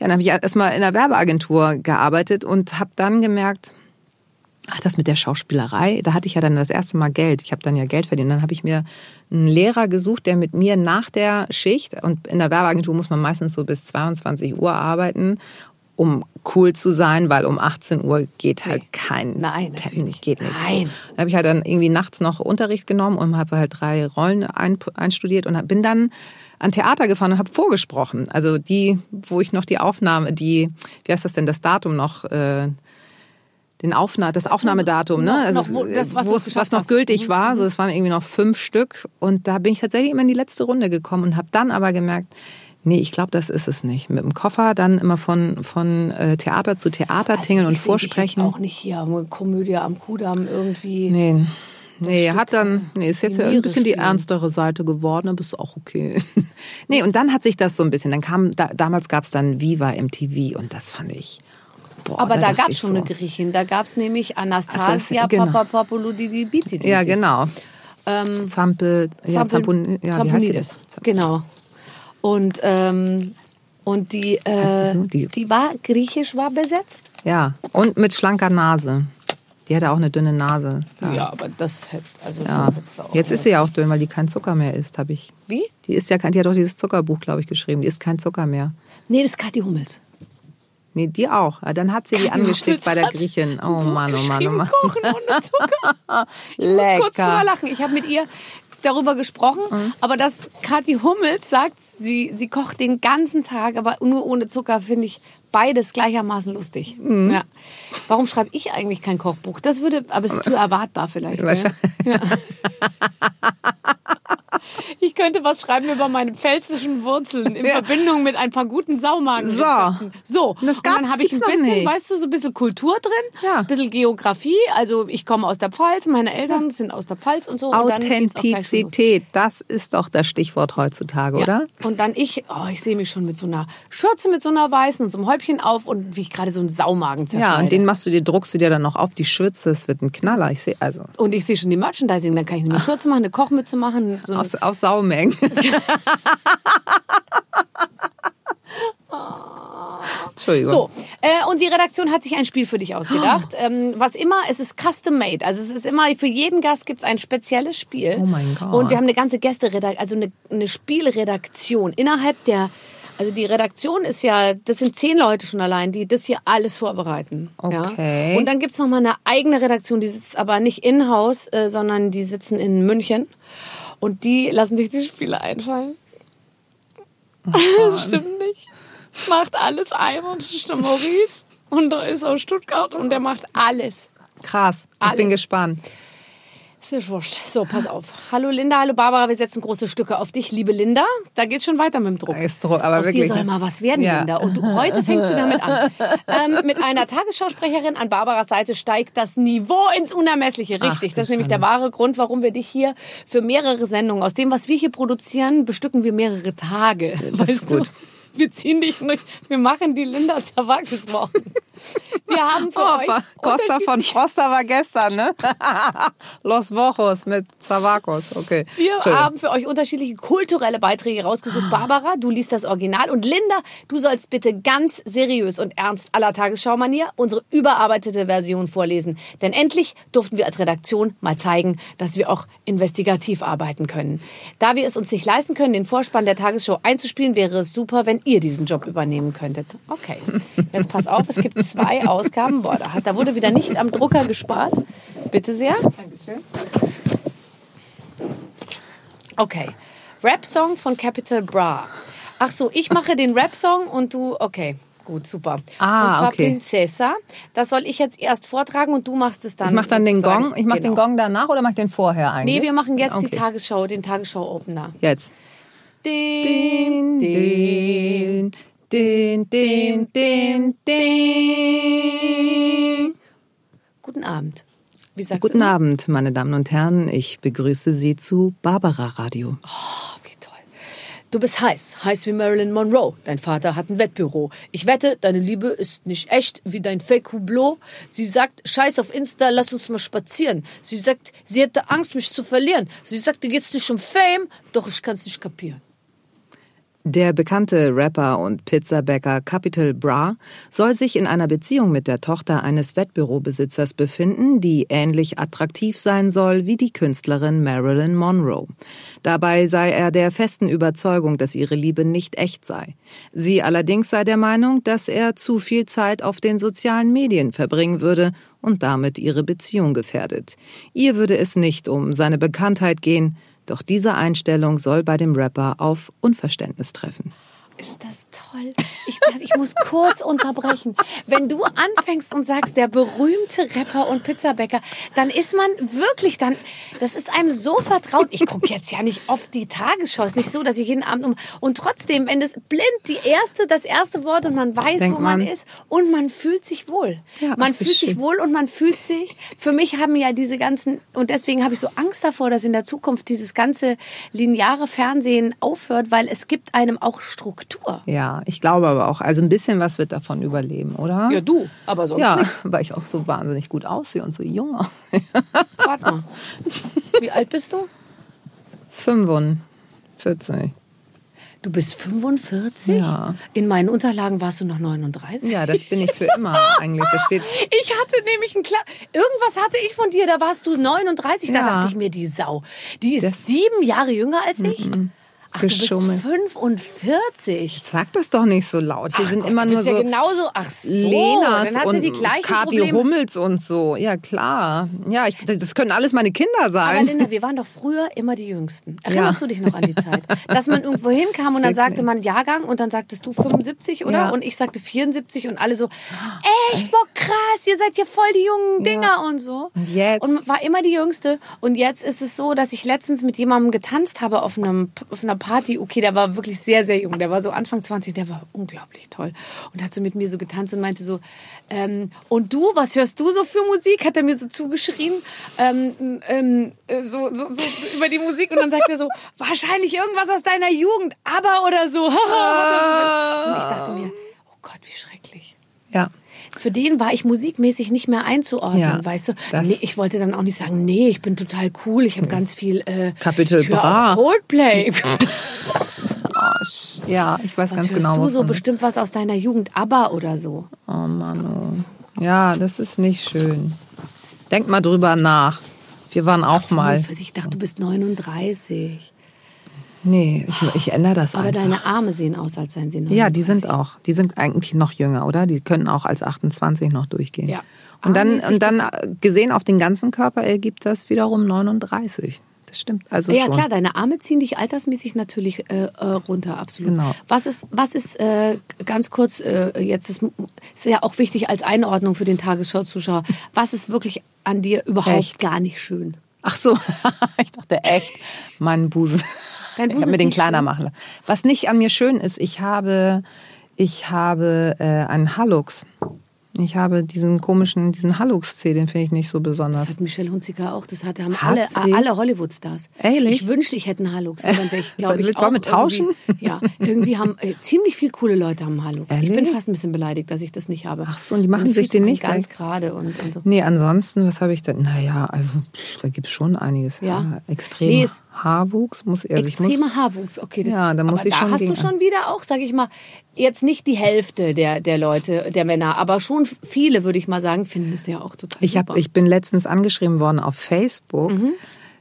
Ja, dann habe ich erstmal in der Werbeagentur gearbeitet und habe dann gemerkt, ach, das mit der Schauspielerei, da hatte ich ja dann das erste Mal Geld. Ich habe dann ja Geld verdient. Dann habe ich mir einen Lehrer gesucht, der mit mir nach der Schicht, und in der Werbeagentur muss man meistens so bis 22 Uhr arbeiten, um cool zu sein, weil um 18 Uhr geht halt Nee. kein Nein, natürlich nicht. geht nicht. Nein. So. Da habe ich halt dann irgendwie nachts noch Unterricht genommen und habe halt drei Rollen ein, einstudiert und bin dann an Theater gefahren und habe vorgesprochen. Also die, wo ich noch die Aufnahme, die, wie heißt das denn, das Datum noch, äh, den Aufna das Aufnahmedatum, ne? Also noch wo- das, was geschafft was noch hast. Mhm. gültig war. Also es waren irgendwie noch fünf Stück und da bin ich tatsächlich immer in die letzte Runde gekommen und habe dann aber gemerkt, nee, ich glaube, das ist es nicht. Mit dem Koffer dann immer von von äh, Theater zu Theater tingeln und Also ich vorsprechen. Jetzt auch nicht hier, Komödie am Kudamm irgendwie. Nee. Nee, er hat dann, nee, ist jetzt ja ein bisschen die spielen. ernstere Seite geworden, aber ist auch okay. nee, und dann hat sich das so ein bisschen, dann kam, da, damals gab es dann Viva MTV und das fand ich, boah, Aber da, dachte gab es schon so, eine Griechin. Da gab es nämlich Anastasia genau. Papapapoulidibitidis. Ja, genau. Ähm, Zampel, ja, Zampon, ja, wie heißt sie Zamponides. das? Genau. Und, ähm, und die, äh, die so? Die- die war griechisch war besetzt. Ja, und mit schlanker Nase. Die hatte auch eine dünne Nase. Ja, aber das hätte, also Ja. das Jetzt ist sie ja auch dünn, weil die kein Zucker mehr isst, habe ich. Wie? Die ist ja, die hat doch dieses Zuckerbuch, glaube ich, geschrieben. Die isst kein Zucker mehr. Nee, das ist Kathi Hummels. Nee, die auch. Ah, Dann hat sie die angesteckt bei der Griechin. Oh Mann, oh Mann, oh Mann. Kochen ohne Zucker. Ich muss kurz drüber lachen. Ich habe mit ihr darüber gesprochen, Mhm. aber dass Kathi Hummels sagt, sie, sie kocht den ganzen Tag, aber nur ohne Zucker, finde ich beides gleichermaßen lustig. Mhm. Ja. Warum schreibe ich eigentlich kein Kochbuch? Das würde, aber es ist zu erwartbar vielleicht. Wahrscheinlich. Ja. Ich könnte was schreiben über meine pfälzischen Wurzeln in Ja. Verbindung mit ein paar guten Saumagen. So. So, Das und dann habe ich ein bisschen, nicht. weißt du, so ein bisschen Kultur drin, Ja. ein bisschen Geografie. Also ich komme aus der Pfalz, meine Eltern sind aus der Pfalz und so. Und. Authentizität, das ist doch das Stichwort heutzutage, Ja. oder? Und dann ich, oh, ich sehe mich schon mit so einer Schürze, mit so einer weißen und so einem Häubchen auf und wie ich gerade so einen Saumagen zerschneide. Ja, und den machst du dir, druckst du dir dann noch auf die Schürze, es wird ein Knaller. Ich sehe, also, und ich sehe schon die Merchandising, dann kann ich eine Schürze machen, eine Kochmütze machen. So eine, aus, auf Saumengen. Entschuldigung. So, äh, und die Redaktion hat sich ein Spiel für dich ausgedacht. Ähm, was immer, es ist custom made. Also es ist immer, für jeden Gast gibt es ein spezielles Spiel. Oh mein Gott. Und wir haben eine ganze Gästeredaktion, also eine, eine Spielredaktion innerhalb der, also die Redaktion ist ja, das sind zehn Leute schon allein, die das hier alles vorbereiten. Okay. Ja? Und dann gibt es nochmal eine eigene Redaktion, die sitzt aber nicht in-house, äh, sondern die sitzen in München. Und die lassen sich die Spiele einfallen. das stimmt nicht. Das macht alles einer. Das ist der Maurice. Und da ist aus Stuttgart und der macht alles. Krass, ich bin Alles. gespannt. Ist ja wurscht. So, pass auf. Hallo Linda, hallo Barbara, wir setzen große Stücke auf dich, liebe Linda. Da geht's schon weiter mit dem Druck. Ist Druck, aber Aus wirklich. dir soll mal was werden, Ja. Linda. Und du, heute fängst du damit an. Ähm, mit einer Tagesschausprecherin an Barbaras Seite steigt das Niveau ins Unermessliche. Ach, Richtig. du das ist nämlich der wahre Grund, warum wir dich hier für mehrere Sendungen, aus dem, was wir hier produzieren, bestücken wir mehrere Tage. Das ist gut. Wir ziehen dich durch. Wir machen die Linda Zawakis Wochen. Wir haben für Oh, euch Costa von Froster war gestern, ne? Los Vojos mit Zavakos, okay. Wir haben für euch unterschiedliche kulturelle Beiträge rausgesucht. Barbara, du liest das Original. Und Linda, du sollst bitte ganz seriös und ernst aller Tagesschau-Manier unsere überarbeitete Version vorlesen. Denn endlich durften wir als Redaktion mal zeigen, dass wir auch investigativ arbeiten können. Da wir es uns nicht leisten können, den Vorspann der Tagesschau einzuspielen, wäre es super, wenn ihr diesen Job übernehmen könntet. Okay, jetzt pass auf, es gibt zwei Ausgaben. Boah, da, hat, da wurde wieder nicht am Drucker gespart. Bitte sehr. Okay. Rap-Song von Capital Bra. Ach so, ich mache den Rap-Song und du, okay. Gut, super. Ah, und zwar okay. Princesa. Das soll ich jetzt erst vortragen und du machst es dann. Ich mach dann den sozusagen. Gong. Ich mach den Genau. Gong danach oder mach ich den vorher eigentlich? Nee, wir machen jetzt die Okay. Tagesschau, den Tagesschau-Opener. Jetzt. Den, den. den, den, den, den, den. Guten Abend. Wie sagst Guten du? Abend, meine Damen und Herren. Ich begrüße Sie zu Barbara Radio. Oh, wie toll. Du bist heiß, heiß wie Marilyn Monroe. Dein Vater hat ein Wettbüro. Ich wette, deine Liebe ist nicht echt wie dein Fake-Hublot. Sie sagt, scheiß auf Insta, lass uns mal spazieren. Sie sagt, sie hätte Angst, mich zu verlieren. Sie sagt, dir geht's nicht um Fame, doch ich kann's nicht kapieren. Der bekannte Rapper und Pizzabäcker Capital Bra soll sich in einer Beziehung mit der Tochter eines Wettbürobesitzers befinden, die ähnlich attraktiv sein soll wie die Künstlerin Marilyn Monroe. Dabei sei er der festen Überzeugung, dass ihre Liebe nicht echt sei. Sie allerdings sei der Meinung, dass er zu viel Zeit auf den sozialen Medien verbringen würde und damit ihre Beziehung gefährdet. Ihr würde es nicht um seine Bekanntheit gehen, doch diese Einstellung soll bei dem Rapper auf Unverständnis treffen. Ist das toll? Ich, ich muss kurz unterbrechen. Wenn du anfängst und sagst, der berühmte Rapper und Pizzabäcker, dann ist man wirklich dann, das ist einem so vertraut. Ich gucke jetzt ja nicht oft die Tagesschau. Es ist nicht so, dass ich jeden Abend um, und trotzdem, wenn das blind die erste, das erste Wort und man weiß, Denkt wo man, man- ist und man fühlt sich wohl. Ja, man fühlt sich schön. wohl und man fühlt sich, für mich haben ja diese ganzen, und deswegen habe ich so Angst davor, dass in der Zukunft dieses ganze lineare Fernsehen aufhört, weil es gibt einem auch Struktur. Ja, ich glaube aber auch, also ein bisschen was wird davon überleben, oder? Ja, du, aber sonst Ja, nichts. weil ich auch so wahnsinnig gut aussehe und so jung aussehe. Warte mal. Wie alt bist du? 45. Du bist 45? Ja. In meinen Unterlagen warst du noch 39? Ja, das bin ich für immer eigentlich. Das steht. Ich hatte nämlich ein klar. Irgendwas hatte ich von dir, da warst du 39. Da Ja. dachte ich mir, die Sau. Die ist Das- sieben Jahre jünger als ich. Ach, Geschummelt. du bist 45. Sag das doch nicht so laut. Hier Ach sind Gott, immer du nur so ja genauso. Ach so, Lenas dann hast und du die gleichen Kathi Probleme. Hummels und so. Ja, klar. Ja, ich, das können alles meine Kinder Aber sein. Linda, wir waren doch früher immer die Jüngsten. Erinnerst Ja. du dich noch an die Zeit? Dass man irgendwo hinkam und dann sagte man Jahrgang und dann sagtest du 75, oder? Ja. Und ich sagte 74 und alle so, echt, boah, krass, ihr seid ja voll die jungen Dinger und so. Und jetzt? Und war immer die Jüngste. Und jetzt ist es so, dass ich letztens mit jemandem getanzt habe auf, einem, auf einer Party. Okay, der war wirklich sehr, sehr jung. Der war so Anfang 20, der war unglaublich toll. Und hat so mit mir so getanzt und meinte so, ähm, und du, was hörst du so für Musik? Hat er mir so zugeschrien, ähm, ähm, äh, so, so, so über die Musik. Und dann sagt er so, wahrscheinlich irgendwas aus deiner Jugend, aber oder so. und ich dachte mir, oh Gott, wie schrecklich. Ja. Für den war ich musikmäßig nicht mehr einzuordnen, Ja, weißt du? Nee, ich wollte dann auch nicht sagen, nee, ich bin total cool, ich habe ganz viel äh, Capital ich hör Bra. Coldplay. Ja, ich weiß Was ganz hörst genau. du so bestimmt was aus deiner Jugend, ABBA oder so? Oh Mann, oh. Ja, das ist nicht schön. Denk mal drüber nach. Wir waren auch mal. 45, Ich dachte, du bist 39. Nee, ich, ich ändere das Aber einfach. deine Arme sehen aus, als seien sie 39. Ja, die sind auch. Die sind eigentlich noch jünger, oder? Die können auch als 28 noch durchgehen. Ja. Und dann, und dann äh, gesehen auf den ganzen Körper ergibt das wiederum 39. Das stimmt. Also Ja, schon. klar, deine Arme ziehen dich altersmäßig natürlich äh, äh, runter, absolut. Genau. Was ist, was ist äh, ganz kurz, äh, jetzt ist, ist ja auch wichtig als Einordnung für den Tagesschau-Zuschauer, was ist wirklich an dir überhaupt Echt? gar nicht schön? Ach so, ich dachte echt, mein Busen. Dein ich habe mir den kleiner schön? machen lassen. Was nicht an mir schön ist, ich habe, ich habe äh, einen Halux. Ich habe diesen komischen, diesen Hallux-C, den finde ich nicht so besonders. Das hat Michelle Hunziker auch. Das hat, haben Hat alle, sie? alle Hollywood-Stars. Ehrlich? Ich wünschte, ich hätte einen Hallux. Und dann wäre ich, glaube ich, Wollen auch wir tauschen? irgendwie- Ja, irgendwie haben äh, ziemlich viele coole Leute haben Hallux. Ich bin Ehrlich? fast ein bisschen beleidigt, dass ich das nicht habe. Ach so, und die machen Meine sich den nicht ganz weg? gerade und, und so. Nee, ansonsten, was habe ich denn? Naja, also pff, da gibt es schon einiges. Ja. extrem Nee, Haarwuchs muss also ich Extremer Haarwuchs, okay. Das Ja, ist, da muss aber ich da schon hast du schon wieder auch, sage ich mal, jetzt nicht die Hälfte der, der Leute, der Männer, aber schon viele, würde ich mal sagen, finden es ja auch total Ich, hab, super. ich bin letztens angeschrieben worden auf Facebook. Mhm.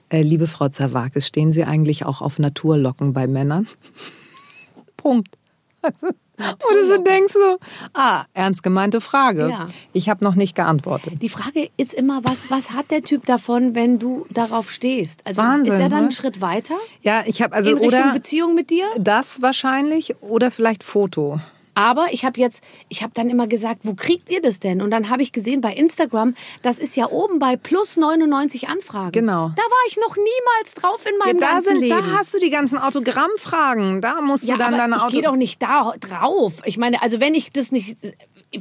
Äh, liebe Frau Zerwakis, stehen Sie eigentlich auch auf Naturlocken bei Männern? Punkt. Wo du so denkst so, ah, ernst gemeinte Frage. Ja. Ich habe noch nicht geantwortet. Die Frage ist immer, was, was hat der Typ davon, wenn du darauf stehst? Also Wahnsinn, ist er dann einen ne? Schritt weiter Ja, ich habe also in Richtung oder Beziehung mit dir? das wahrscheinlich oder vielleicht Foto. Aber ich habe jetzt, ich habe dann immer gesagt, wo kriegt ihr das denn? Und dann habe ich gesehen bei Instagram, das ist ja oben bei plus 99 Anfragen. Genau. Da war ich noch niemals drauf in meinem da, ganzen sind, Leben. da hast du die ganzen Autogrammfragen. Da musst ja, du dann deine ich Auto. gehe doch nicht da drauf. Ich meine, also wenn ich das nicht,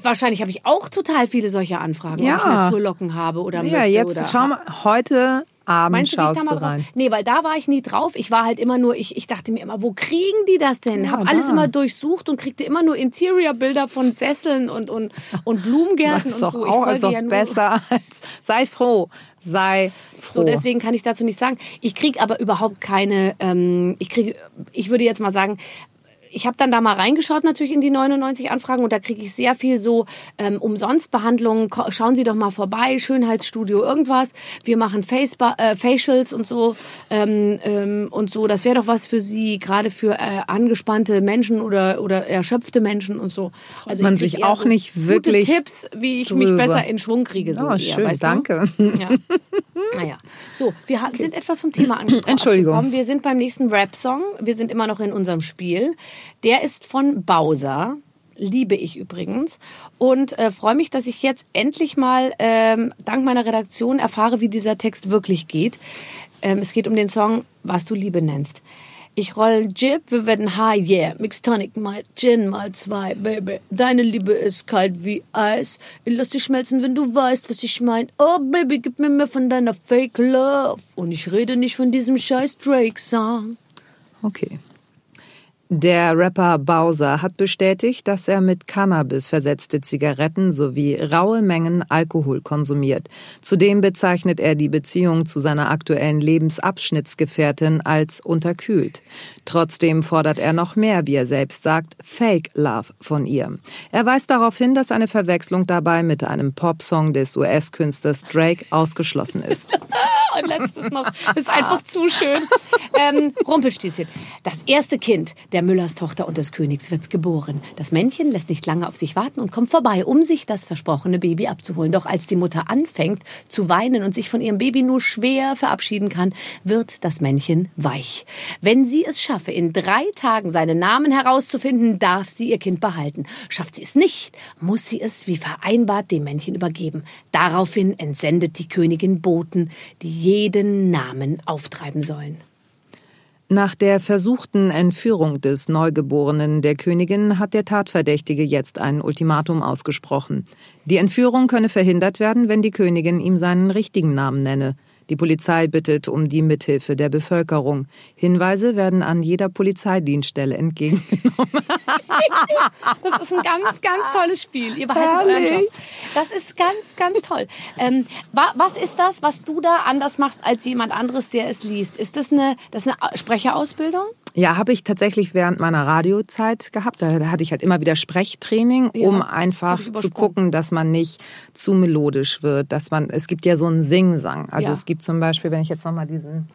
wahrscheinlich habe ich auch total viele solche Anfragen, Ja. ob ich Naturlocken habe oder ja, möchte jetzt oder schau mal, heute Abend Meinst du, schaust mal du drauf? rein. Nee, weil da war ich nie drauf. Ich war halt immer nur, ich, ich dachte mir immer, wo kriegen die das denn? Ja, Hab alles da. immer durchsucht und kriegte immer nur Interior-Bilder von Sesseln und, und, und Blumengärten Das ist und so. Ich auch folge ja nur- besser als. Sei froh. Sei froh. So, deswegen kann ich dazu nicht sagen. Ich kriege aber überhaupt keine, ähm, ich kriege, ich würde jetzt mal sagen, ich habe dann da mal reingeschaut natürlich in die 99 Anfragen und da kriege ich sehr viel so ähm, Umsonstbehandlungen. Schauen Sie doch mal vorbei, Schönheitsstudio, irgendwas. Wir machen Face äh, Facials und so ähm, ähm, und so. Das wäre doch was für Sie, gerade für äh, angespannte Menschen oder oder erschöpfte Menschen und so. Also man sich auch so nicht gute wirklich Tipps, wie ich mich drüber. besser in Schwung kriege. So Oh, eher, schön, weißt du? danke. Ja. Naja, so, wir ha- sind etwas vom Thema angekommen. Entschuldigung. Wir sind beim nächsten Rap-Song. Wir sind immer noch in unserem Spiel. Der ist von Bowser. Liebe ich übrigens. Und äh, freue mich, dass ich jetzt endlich mal ähm, dank meiner Redaktion erfahre, wie dieser Text wirklich geht. Ähm, es geht um den Song Was du Liebe nennst. Ich roll Jib, wir werden high, yeah. Mix Tonic mal Gin mal zwei, Baby. Deine Liebe ist kalt wie Eis. Ich lass dich schmelzen, wenn du weißt, was ich mein. Oh, Baby, gib mir mehr von deiner Fake Love. Und ich rede nicht von diesem scheiß Drake-Song. Okay. Der Rapper Bowser hat bestätigt, dass er mit Cannabis versetzte Zigaretten sowie raue Mengen Alkohol konsumiert. Zudem bezeichnet er die Beziehung zu seiner aktuellen Lebensabschnittsgefährtin als unterkühlt. Trotzdem fordert er noch mehr, wie er selbst sagt, Fake Love von ihr. Er weist darauf hin, dass eine Verwechslung dabei mit einem Popsong des US-Künstlers Drake ausgeschlossen ist. Und letztes noch, das ist einfach zu schön. Ähm, Rumpelstilzchen. Das erste Kind der Müllers Tochter und des Königs wird geboren. Das Männchen lässt nicht lange auf sich warten und kommt vorbei, um sich das versprochene Baby abzuholen. Doch als die Mutter anfängt zu weinen und sich von ihrem Baby nur schwer verabschieden kann, wird das Männchen weich. Wenn sie es schaffe, in drei Tagen seinen Namen herauszufinden, darf sie ihr Kind behalten. Schafft sie es nicht, muss sie es wie vereinbart dem Männchen übergeben. Daraufhin entsendet die Königin Boten, die jeden Namen auftreiben sollen. Nach der versuchten Entführung des Neugeborenen der Königin hat der Tatverdächtige jetzt ein Ultimatum ausgesprochen. Die Entführung könne verhindert werden, wenn die Königin ihm seinen richtigen Namen nenne. Die Polizei bittet um die Mithilfe der Bevölkerung. Hinweise werden an jeder Polizeidienststelle entgegengenommen. Das ist ein ganz, ganz tolles Spiel. Ihr behaltet euren Herrlich. Job. Das ist ganz, ganz toll. Ähm, wa was ist das, was du da anders machst als jemand anderes, der es liest? Ist das eine, das eine Sprecherausbildung? Ja, habe ich tatsächlich während meiner Radiozeit gehabt. Da, da hatte ich halt immer wieder Sprechtraining, Ja, um einfach zu gucken, dass man nicht zu melodisch wird, dass man, es gibt ja so einen Singsang. Also Ja. es gibt zum Beispiel, wenn ich jetzt nochmal diesen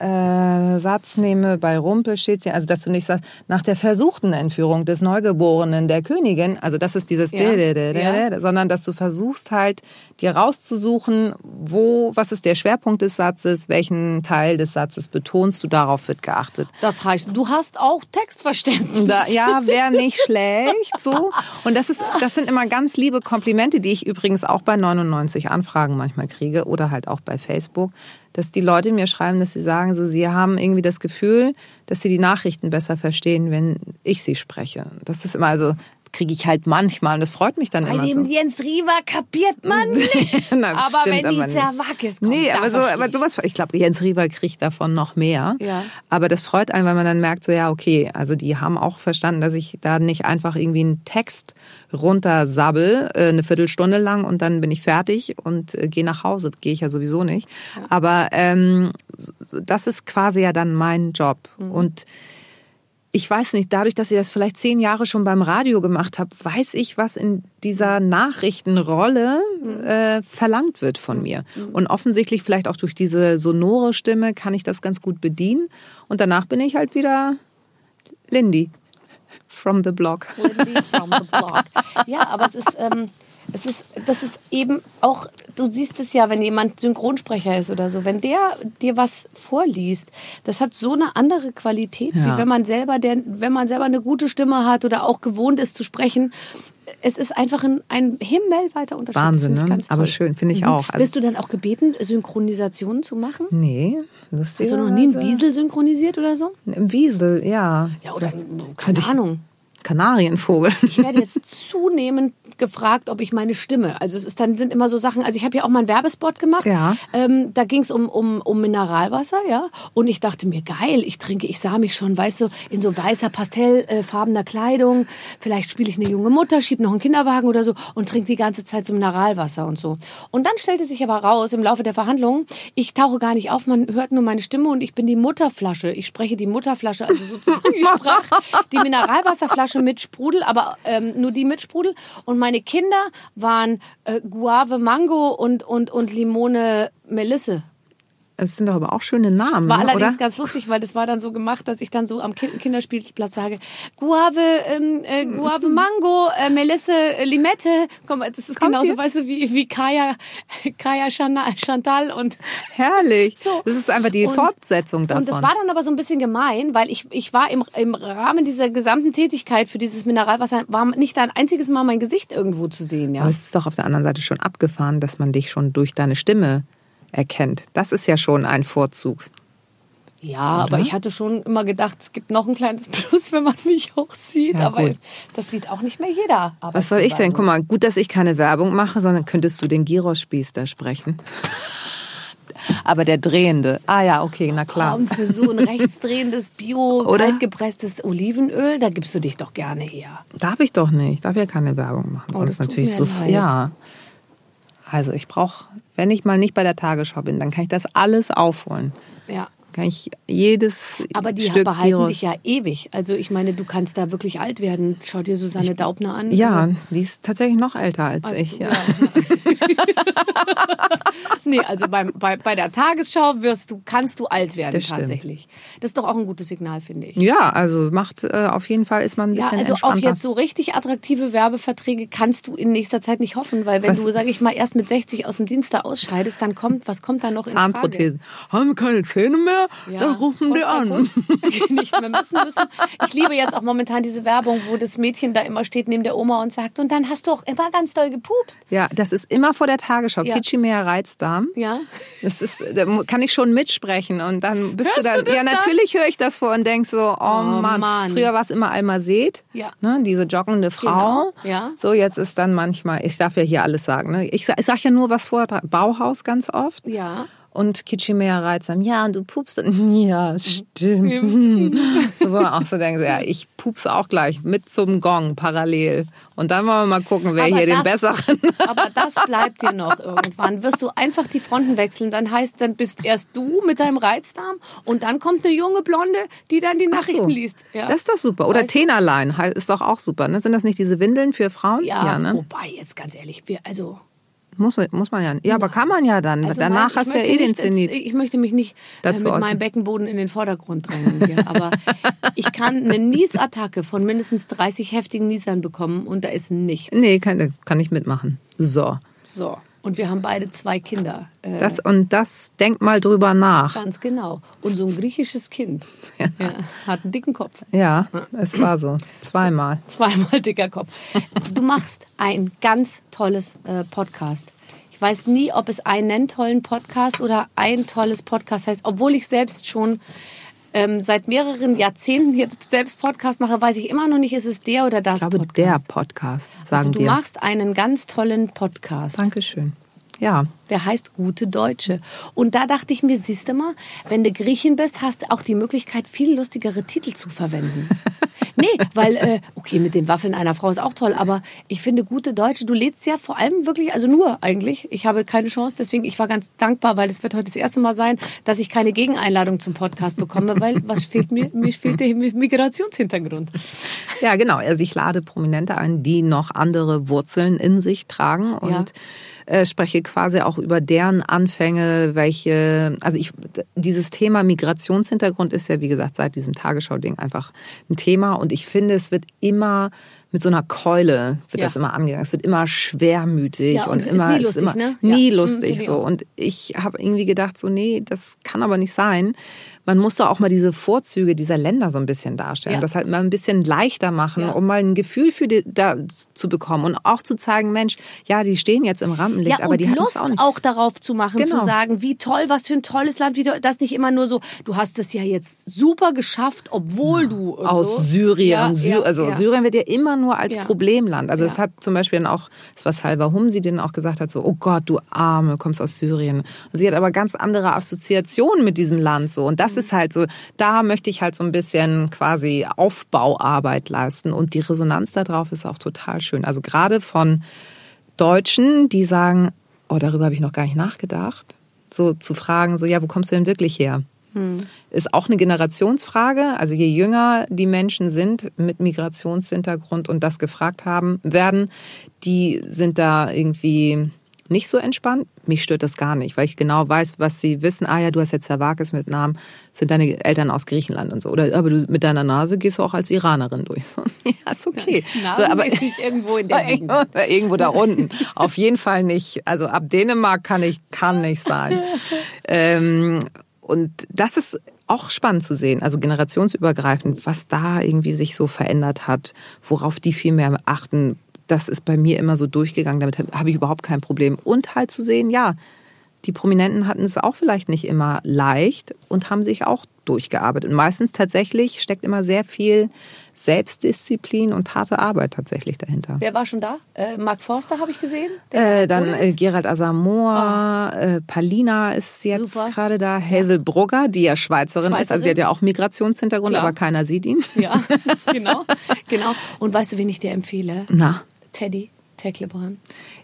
äh, Satz nehme, bei Rumpel steht ja, also dass du nicht sagst, nach der versuchten Entführung des Neugeborenen der Königin, also das ist dieses, Ja. Ja. sondern dass du versuchst halt, dir rauszusuchen, wo, was ist der Schwerpunkt des Satzes, welchen Teil des Satzes betonst du, darauf wird geachtet. Das heißt, du hast auch Textverständnis. Da, ja, wäre nicht schlecht, so. Und das ist, das sind immer ganz liebe Komplimente, die ich übrigens auch bei 99 Anfragen manchmal kriege oder halt auch bei Facebook, dass die Leute mir schreiben, dass sie sagen, so, sie haben irgendwie das Gefühl, dass sie die Nachrichten besser verstehen, wenn ich sie spreche. Das ist immer also kriege ich halt manchmal und das freut mich dann Bei immer dem so. Jens Riewer kapiert man nichts. Na, aber stimmt wenn die. Zerwakis kommt, Nee, aber, so, aber sowas, ich glaube, Jens Riewer kriegt davon noch mehr. Ja. Aber das freut einen, weil man dann merkt, so ja, okay, also die haben auch verstanden, dass ich da nicht einfach irgendwie einen Text runtersabbel, äh, eine Viertelstunde lang und dann bin ich fertig und äh, gehe nach Hause. Gehe ich ja sowieso nicht. Aber ähm, das ist quasi ja dann mein Job. Mhm. Und ich weiß nicht, dadurch, dass ich das vielleicht zehn Jahre schon beim Radio gemacht habe, weiß ich, was in dieser Nachrichtenrolle äh, verlangt wird von mir. Und offensichtlich vielleicht auch durch diese sonore Stimme kann ich das ganz gut bedienen. Und danach bin ich halt wieder Lindy from the block. Lindy from the block. Ja, aber es ist, ähm, es ist, das ist eben auch, du siehst es ja, wenn jemand Synchronsprecher ist oder so, wenn der dir was vorliest, das hat so eine andere Qualität, Ja. wie wenn man selber, der, wenn man selber eine gute Stimme hat oder auch gewohnt ist zu sprechen. Es ist einfach ein, ein himmelweiter Unterschied. Wahnsinn, ne? Aber schön, finde ich Mhm. auch. Also- Bist du dann auch gebeten, Synchronisationen zu machen? Nee, Hast du noch nie einen Wiesel synchronisiert oder so? Im Wiesel, ja. Ja, oder keine Ahnung. Kanarienvogel. Ich werde jetzt zunehmend gefragt, ob ich meine Stimme. Also es ist dann sind immer so Sachen. Also ich habe ja auch mal einen Werbespot gemacht. Ja. Ähm, da ging es um, um, um Mineralwasser, ja. Und ich dachte mir, geil, ich trinke, ich sah mich schon, weißt du, in so weißer pastellfarbener Kleidung. Vielleicht spiele ich eine junge Mutter, schieb noch einen Kinderwagen oder so und trinke die ganze Zeit so Mineralwasser und so. Und dann stellte sich aber raus im Laufe der Verhandlungen, ich tauche gar nicht auf, man hört nur meine Stimme und ich bin die Mutterflasche. Ich spreche die Mutterflasche, also sozusagen, ich sprach die Mineralwasserflasche mit Sprudel, aber ähm, nur die mit Sprudel. Und meine Kinder waren äh, Guave Mango und, und, und Limone Melisse. Es sind doch aber auch schöne Namen, Das war allerdings oder? ganz lustig, weil das war dann so gemacht, dass ich dann so am Kind Kinderspielplatz sage, Guave, ähm, äh, Guave Mango, äh, Melisse, äh, Limette. Komm, das ist Kommt genauso, ihr? weißt du, wie, wie Kaya, Kaya Chantal und Herrlich. So. Das ist einfach die Und- Fortsetzung davon. Und das war dann aber so ein bisschen gemein, weil ich, ich war im, im Rahmen dieser gesamten Tätigkeit für dieses Mineralwasser, war nicht ein einziges Mal mein Gesicht irgendwo zu sehen. Ja. Aber es ist doch auf der anderen Seite schon abgefahren, dass man dich schon durch deine Stimme erkennt. Das ist ja schon ein Vorzug. Ja, aber ich hatte schon immer gedacht, es gibt noch ein kleines Plus, wenn man mich auch sieht. Ja, aber gut. das sieht auch nicht mehr jeder. Was soll ich denn? Guck mal, gut, dass ich keine Werbung mache, sondern könntest du den Gyros-Spieß da sprechen. Aber der Drehende. Ah ja, okay, na klar. Komm, für so ein rechtsdrehendes Bio, Oder? kaltgepresstes Olivenöl, da gibst du dich doch gerne her. Darf ich doch nicht. Darf ja keine Werbung machen. Oh, Sonst natürlich so. leid. Ja. Also ich brauche, wenn ich mal nicht bei der Tagesschau bin, dann kann ich das alles aufholen. Ja. Kann ich jedes Aber die Stück behalten Gyros. dich ja ewig. Also ich meine, du kannst da wirklich alt werden. Schau dir Susanne Daubner an. Ja, die ist tatsächlich noch älter als, Als ich. du, Ja. nee, also beim, bei, bei der Tagesschau wirst du, kannst du alt werden Das tatsächlich. Das ist doch auch ein gutes Signal, finde ich. ja, also macht äh, auf jeden Fall ist man ein Ja, bisschen also auf jetzt so richtig attraktive Werbeverträge kannst du in nächster Zeit nicht hoffen, weil wenn Was? du, sage ich mal, erst mit 60 aus dem Dienst da ausscheidest, dann kommt, was kommt da noch in Zahnprothesen. Haben wir keine Zähne mehr? Frage? Dann rufen die an. Nicht mehr müssen müssen. Ich liebe jetzt auch momentan diese Werbung, wo das Mädchen da immer steht neben der Oma und sagt, und dann hast du auch immer ganz doll gepupst. Ja, das ist immer vor der Tagesschau. Ja. Kitschimea Reizdarm. Ja. Das ist, da kann ich schon mitsprechen und dann bist Hörst du dann. du ja, natürlich höre ich das vor und denk so, oh, Mann. Mann. Früher war es immer Alma Seed, Ja. ne, diese joggende Frau. Genau, ja. So, jetzt ist dann manchmal, ich darf ja hier alles sagen, ne? Ich, ich sag ja nur was vor, Bauhaus ganz oft. Ja. Und Kitschimea Reizdarm, ja, und du pupst. Ja, stimmt. so, wo man auch so denkt, ja, ich pupse auch gleich mit zum Gong parallel. Und dann wollen wir mal gucken, wer Aber hier den das- besseren Aber das bleibt dir noch irgendwann. Wirst du einfach die Fronten wechseln, dann heißt, dann bist erst du mit deinem Reizdarm und dann kommt eine junge Blonde, die dann die Ach Nachrichten so. liest. Ja. Das ist doch super. Oder Weißt? Tenerlein ist doch auch super. Ne? Sind das nicht diese Windeln für Frauen? ja, ne? wobei, jetzt ganz ehrlich, wir, also Muss, man- muss man ja. Ja, aber kann man ja dann. Also Danach mein- hast du ja eh den Zenit. Ich möchte mich nicht äh, Dazu mit äußern. meinem Beckenboden in den Vordergrund drängen. Hier. Aber ich kann eine Niesattacke von mindestens 30 heftigen Niesern bekommen und da ist nichts. Nee, kann, kann ich mitmachen. So. So. Und wir haben beide zwei Kinder. Äh, Das und das, denk mal drüber nach. ganz genau. Und so ein griechisches Kind ja, hat einen dicken Kopf. Ja, es war so. Zweimal. Zweimal dicker Kopf. Du machst ein ganz tolles äh, Podcast. Ich weiß nie, ob es einen tollen Podcast oder ein tolles Podcast heißt, obwohl ich selbst schon ähm, seit mehreren Jahrzehnten jetzt selbst Podcast mache, weiß ich immer noch nicht, ist es der oder das Ich glaube, Podcast. der Podcast, sagen also du wir. machst einen ganz tollen Podcast. Dankeschön. Ja, Der heißt Gute Deutsche. Und da dachte ich mir, siehst du mal, wenn du Griechin bist, hast du auch die Möglichkeit, viel lustigere Titel zu verwenden. nee, weil, äh, okay, mit den Waffeln einer Frau ist auch toll, aber ich finde Gute Deutsche, du lädst ja vor allem wirklich, also nur eigentlich, ich habe keine Chance, deswegen, ich war ganz dankbar, weil es wird heute das erste Mal sein, dass ich keine Gegeneinladung zum Podcast bekomme, weil was fehlt mir? Mir fehlt der Migrationshintergrund. ja, genau. Also ich lade Prominente ein, die noch andere Wurzeln in sich tragen und Ja. Äh, spreche quasi auch über deren Anfänge, welche, also ich, dieses Thema Migrationshintergrund ist ja, wie gesagt, seit diesem Tagesschau-Ding einfach ein Thema und ich finde, es wird immer mit so einer Keule wird Ja. das immer angegangen. Es wird immer schwermütig Ja, und und, ist immer nie lustig, immer ne? nie Ja. Hm, lustig ich so. Und ich habe irgendwie gedacht, so nee, das kann aber nicht sein. Man muss doch auch mal diese Vorzüge dieser Länder so ein bisschen darstellen. Ja. Das halt mal ein bisschen leichter machen, Ja. um mal ein Gefühl für die da zu bekommen und auch zu zeigen, Mensch, ja, die stehen jetzt im Rampenlicht, Ja, aber die Lust auch nicht. auch darauf zu machen, Genau. zu sagen, wie toll, was für ein tolles Land, wie du, das nicht immer nur so, du hast es ja jetzt super geschafft, obwohl du aus so. Syrien. Sy also. Syrien wird ja immer nur als. Problemland. Also es hat zum Beispiel dann auch, es war Salva Humsi, den auch gesagt hat, so, oh Gott, du Arme, kommst aus Syrien. Und sie hat aber ganz andere Assoziationen mit diesem Land so. Und das Ist halt so, da möchte ich halt so ein bisschen quasi Aufbauarbeit leisten. Und die Resonanz darauf ist auch total schön. Also gerade von Deutschen, die sagen, oh, darüber habe ich noch gar nicht nachgedacht. So zu fragen, so, ja, wo kommst du denn wirklich her? Ist auch eine Generationsfrage. Also je jünger die Menschen sind mit Migrationshintergrund und das gefragt haben werden, die sind da irgendwie nicht so entspannt. Mich stört das gar nicht, weil ich genau weiß, was sie wissen. Ah ja, du hast jetzt Zerwakis mit Namen, sind deine Eltern aus Griechenland und so. Oder aber du mit deiner Nase gehst du auch als Iranerin durch. So, ja, ist okay. Nase so, aber ist nicht irgendwo in der irgendwo, irgendwo da unten. Auf jeden Fall nicht. Also ab Dänemark kann ich kann nicht sein. Ähm, und das ist auch spannend zu sehen, also generationsübergreifend, was da irgendwie sich so verändert hat, worauf die viel mehr achten. Das ist bei mir immer so durchgegangen, damit habe ich überhaupt kein Problem. Und halt zu sehen, ja, die Prominenten hatten es auch vielleicht nicht immer leicht und haben sich auch durchgearbeitet. Und meistens tatsächlich steckt immer sehr viel Selbstdisziplin und harte Arbeit tatsächlich dahinter. Wer war schon da? Äh, Mark Forster habe ich gesehen. Äh, dann äh. Gerald Asamoah, äh, Palina ist jetzt gerade da, Hazel Brugger, die ja Schweizerin, ist, also die hat ja auch Migrationshintergrund, Klar. aber keiner sieht ihn. Ja, genau, genau. Und weißt du, wen ich dir empfehle? Na, Teddy Tecklebrand.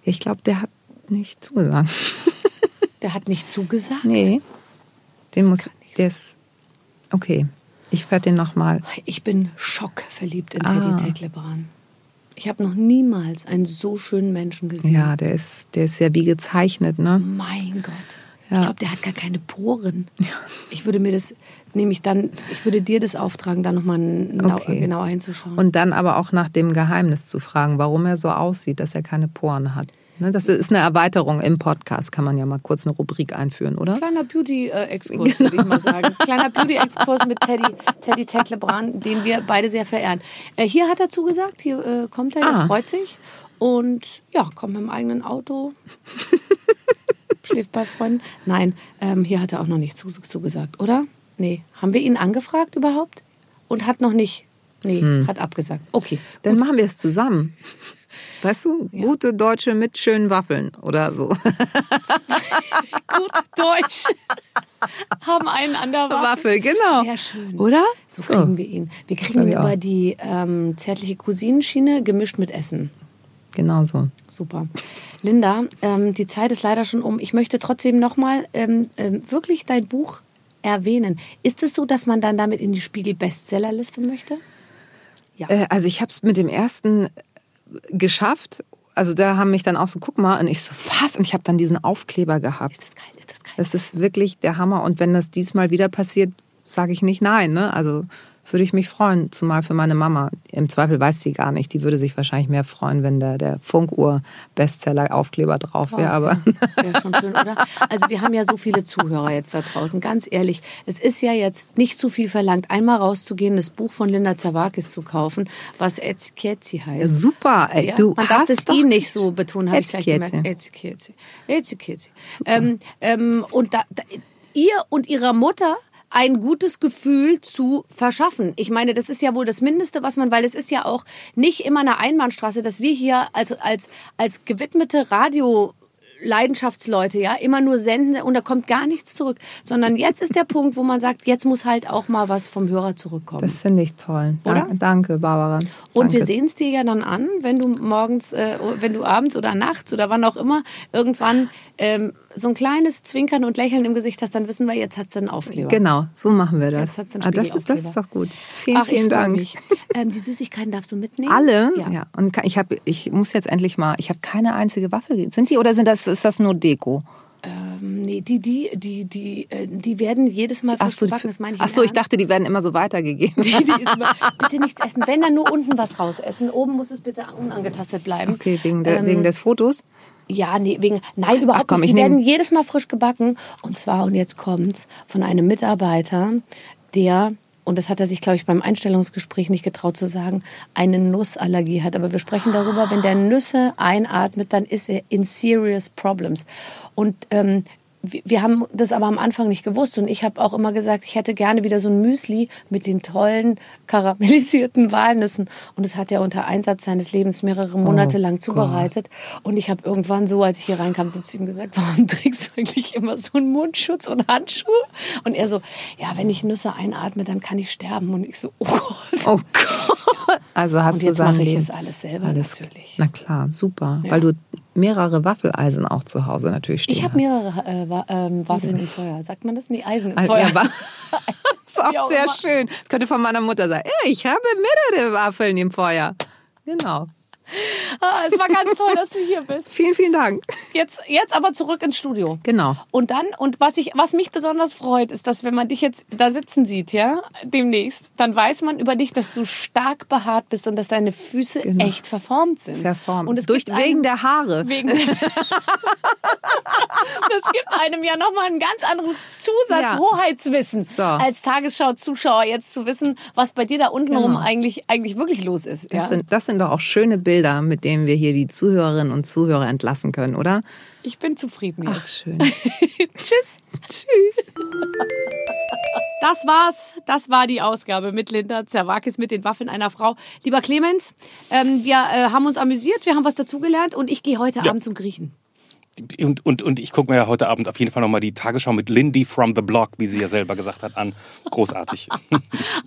ich glaube, der hat nicht zugesagt. Der hat nicht zugesagt. Nee, den Das muss, der ist, okay, ich werde den nochmal, Ich bin schockverliebt in Ah. Teddy Tecklebrand. Ich habe noch niemals einen so schönen Menschen gesehen. ja, der ist, der ist ja wie gezeichnet, ne? Mein Gott. Ja. Ich glaube, der hat gar keine Poren. Ich würde mir das, nehme ich dann, ich würde dir das auftragen, da nochmal Okay. genauer hinzuschauen. Und dann aber auch nach dem Geheimnis zu fragen, warum er so aussieht, dass er keine Poren hat. Ne, Das ist eine Erweiterung im Podcast, kann man ja mal kurz eine Rubrik einführen, oder? Kleiner Beauty-Exkurs, würde ich mal sagen. Kleiner Beauty-Exkurs mit Teddy, Teddy Tecklebrand, den wir beide sehr verehren. Äh, hier hat er zugesagt, hier äh, kommt er, er Ah. freut sich. Und ja, kommt mit dem eigenen Auto. Schläft bei Freunden. Nein, ähm, hier hat er auch noch nicht zugesagt, oder? Nee. Haben wir ihn angefragt überhaupt? Und hat noch nicht. Nee, Hm. hat abgesagt. Okay. Dann machen wir es zusammen. Weißt du, gute Deutsche mit schönen Waffeln oder so. Gut Deutsch. Haben einen an der Waffe. Waffel, genau. Sehr schön. Oder? So kriegen wir ihn. Wir kriegen ihn über die ähm, zärtliche Cousinenschiene gemischt mit Essen. Genau so. Super. Linda, ähm, die Zeit ist leider schon um. Ich möchte trotzdem nochmal ähm, ähm, wirklich dein Buch erwähnen. Ist es so, dass man dann damit in die Spiegel-Bestsellerliste möchte? Ja. Äh, also ich habe es mit dem ersten geschafft. Also da haben mich dann auch so, guck mal, und ich so, was? Und ich habe dann diesen Aufkleber gehabt. ist das geil? Ist das geil? Das ist wirklich der Hammer. Und wenn das diesmal wieder passiert, sage ich nicht nein. Ne? Also würde ich mich freuen, zumal für meine Mama. Im Zweifel weiß sie gar nicht. Die würde sich wahrscheinlich mehr freuen, wenn da der Funkuhr-Bestseller-Aufkleber drauf wäre. Aber Wäre schon schön, oder? Also wir haben ja so viele Zuhörer jetzt da draußen. Ganz ehrlich, es ist ja jetzt nicht zu viel verlangt, einmal rauszugehen, das Buch von Linda Zawakis zu kaufen, was Etzkiezi heißt. super, ey, Ja, du man darf hast das I nicht so betonen, habe ich gleich gemerkt. Ähm, ähm, und da, da, ihr und ihrer Mutter ein gutes Gefühl zu verschaffen. Ich meine, das ist ja wohl das Mindeste, was man, weil es ist ja auch nicht immer eine Einbahnstraße, dass wir hier als, als, als gewidmete Radio Leidenschaftsleute, ja, immer nur senden und da kommt gar nichts zurück, sondern jetzt ist der Punkt, wo man sagt, jetzt muss halt auch mal was vom Hörer zurückkommen. Das finde ich toll. Oder? Danke, Barbara. Und Danke. wir sehen es dir ja dann an, wenn du morgens, äh, wenn du abends oder nachts oder wann auch immer irgendwann ähm, so ein kleines Zwinkern und Lächeln im Gesicht hast, dann wissen wir, jetzt hat sie einen Aufkleber. Genau, so machen wir das. Jetzt hat's einen ah, das, das ist doch gut. Vielen, Ach, vielen Dank. Ähm, die Süßigkeiten darfst du mitnehmen? Alle? Ja. Ja. Und ich habe, ich muss jetzt endlich mal, ich habe keine einzige Waffe. Sind die oder sind das, ist das nur Deko? Ähm, nee, die, die, die, die, äh, die werden jedes Mal frisch so, gebacken, das meine ich ach so, ich dachte, die werden immer so weitergegeben. Immer, bitte nichts essen. Wenn dann nur unten was rausessen. Oben muss es bitte unangetastet bleiben. Okay, wegen, der, Ähm, wegen des Fotos? Ja, nee, wegen, nein, überhaupt Ach komm, nicht. ich Die werden jedes Mal frisch gebacken. Und zwar, und jetzt kommt's, von einem Mitarbeiter, der, und das hat er sich, glaube ich, beim Einstellungsgespräch nicht getraut zu sagen, eine Nussallergie hat. Aber wir sprechen darüber, wenn der Nüsse einatmet, dann ist er in serious problems. Und ähm, wir haben das aber am Anfang nicht gewusst und ich habe auch immer gesagt, ich hätte gerne wieder so ein Müsli mit den tollen karamellisierten Walnüssen und das hat er unter Einsatz seines Lebens mehrere Monate lang zubereitet und ich habe irgendwann so, als ich hier reinkam, so zu ihm gesagt, warum trägst du eigentlich immer so einen Mundschutz und Handschuhe? Und er so, ja, wenn ich Nüsse einatme, dann kann ich sterben und ich so, oh Gott. Oh Gott. Also hast Und du jetzt mache ich es alles selber Alles- natürlich. Na klar, super. Ja. Weil du mehrere Waffeleisen auch zu Hause natürlich stehen Ich habe mehrere äh, Wa- ähm, Waffeln im Feuer. Sagt man das? Nee, Eisen im Feuer. ja, Das ist auch sehr schön. Das könnte von meiner Mutter sein. Ich habe mehrere Waffeln im Feuer. Genau. Ah, es war ganz toll, dass du hier bist. Vielen, vielen Dank. Jetzt, jetzt aber zurück ins Studio. Genau. Und dann, und was ich, was mich besonders freut, ist, dass wenn man dich jetzt da sitzen sieht, ja, demnächst, dann weiß man über dich, dass du stark behaart bist und dass deine Füße Genau. echt verformt sind. Verformt. Und es Durch, gibt wegen einem, der Haare. wegen das gibt einem ja nochmal ein ganz anderes Zusatz-Hoheitswissen So. als Tagesschau-Zuschauer jetzt zu wissen, was bei dir da unten rum Genau. eigentlich, eigentlich wirklich los ist. Das, Ja? sind, das sind doch auch schöne Bilder, mit denen wir hier die Zuhörerinnen und Zuhörer entlassen können, oder? Ich bin zufrieden Ach, jetzt. schön. Tschüss. Tschüss. Das war's. Das war die Ausgabe mit Linda Zerwakis mit den Waffeln einer Frau. Lieber Clemens, ähm, wir äh, haben uns amüsiert, wir haben was dazugelernt und ich gehe heute Ja. Abend zum Griechen. Und, und, und ich gucke mir ja heute Abend auf jeden Fall nochmal die Tagesschau mit Lindy from the Block, wie sie ja selber gesagt hat, an. Großartig.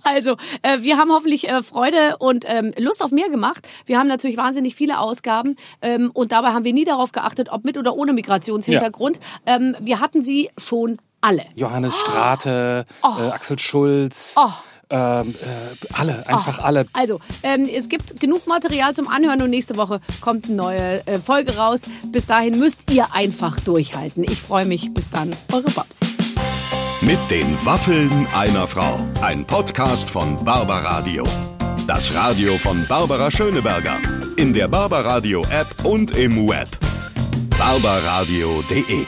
Also, äh, wir haben hoffentlich äh, Freude und ähm, Lust auf mehr gemacht. Wir haben natürlich wahnsinnig viele Ausgaben ähm, und dabei haben wir nie darauf geachtet, ob mit oder ohne Migrationshintergrund. Ähm, wir hatten sie schon alle. Johannes Strate, äh, Axel Schulz, Oh. Ähm, äh, alle, einfach alle. Also, ähm, es gibt genug Material zum Anhören und nächste Woche kommt eine neue äh, Folge raus. Bis dahin müsst ihr einfach durchhalten. Ich freue mich. Bis dann, eure Babsi. Mit den Waffeln einer Frau. Ein Podcast von Barbaradio. Das Radio von Barbara Schöneberger. In der Barbaradio App und im Web. barbaradio.de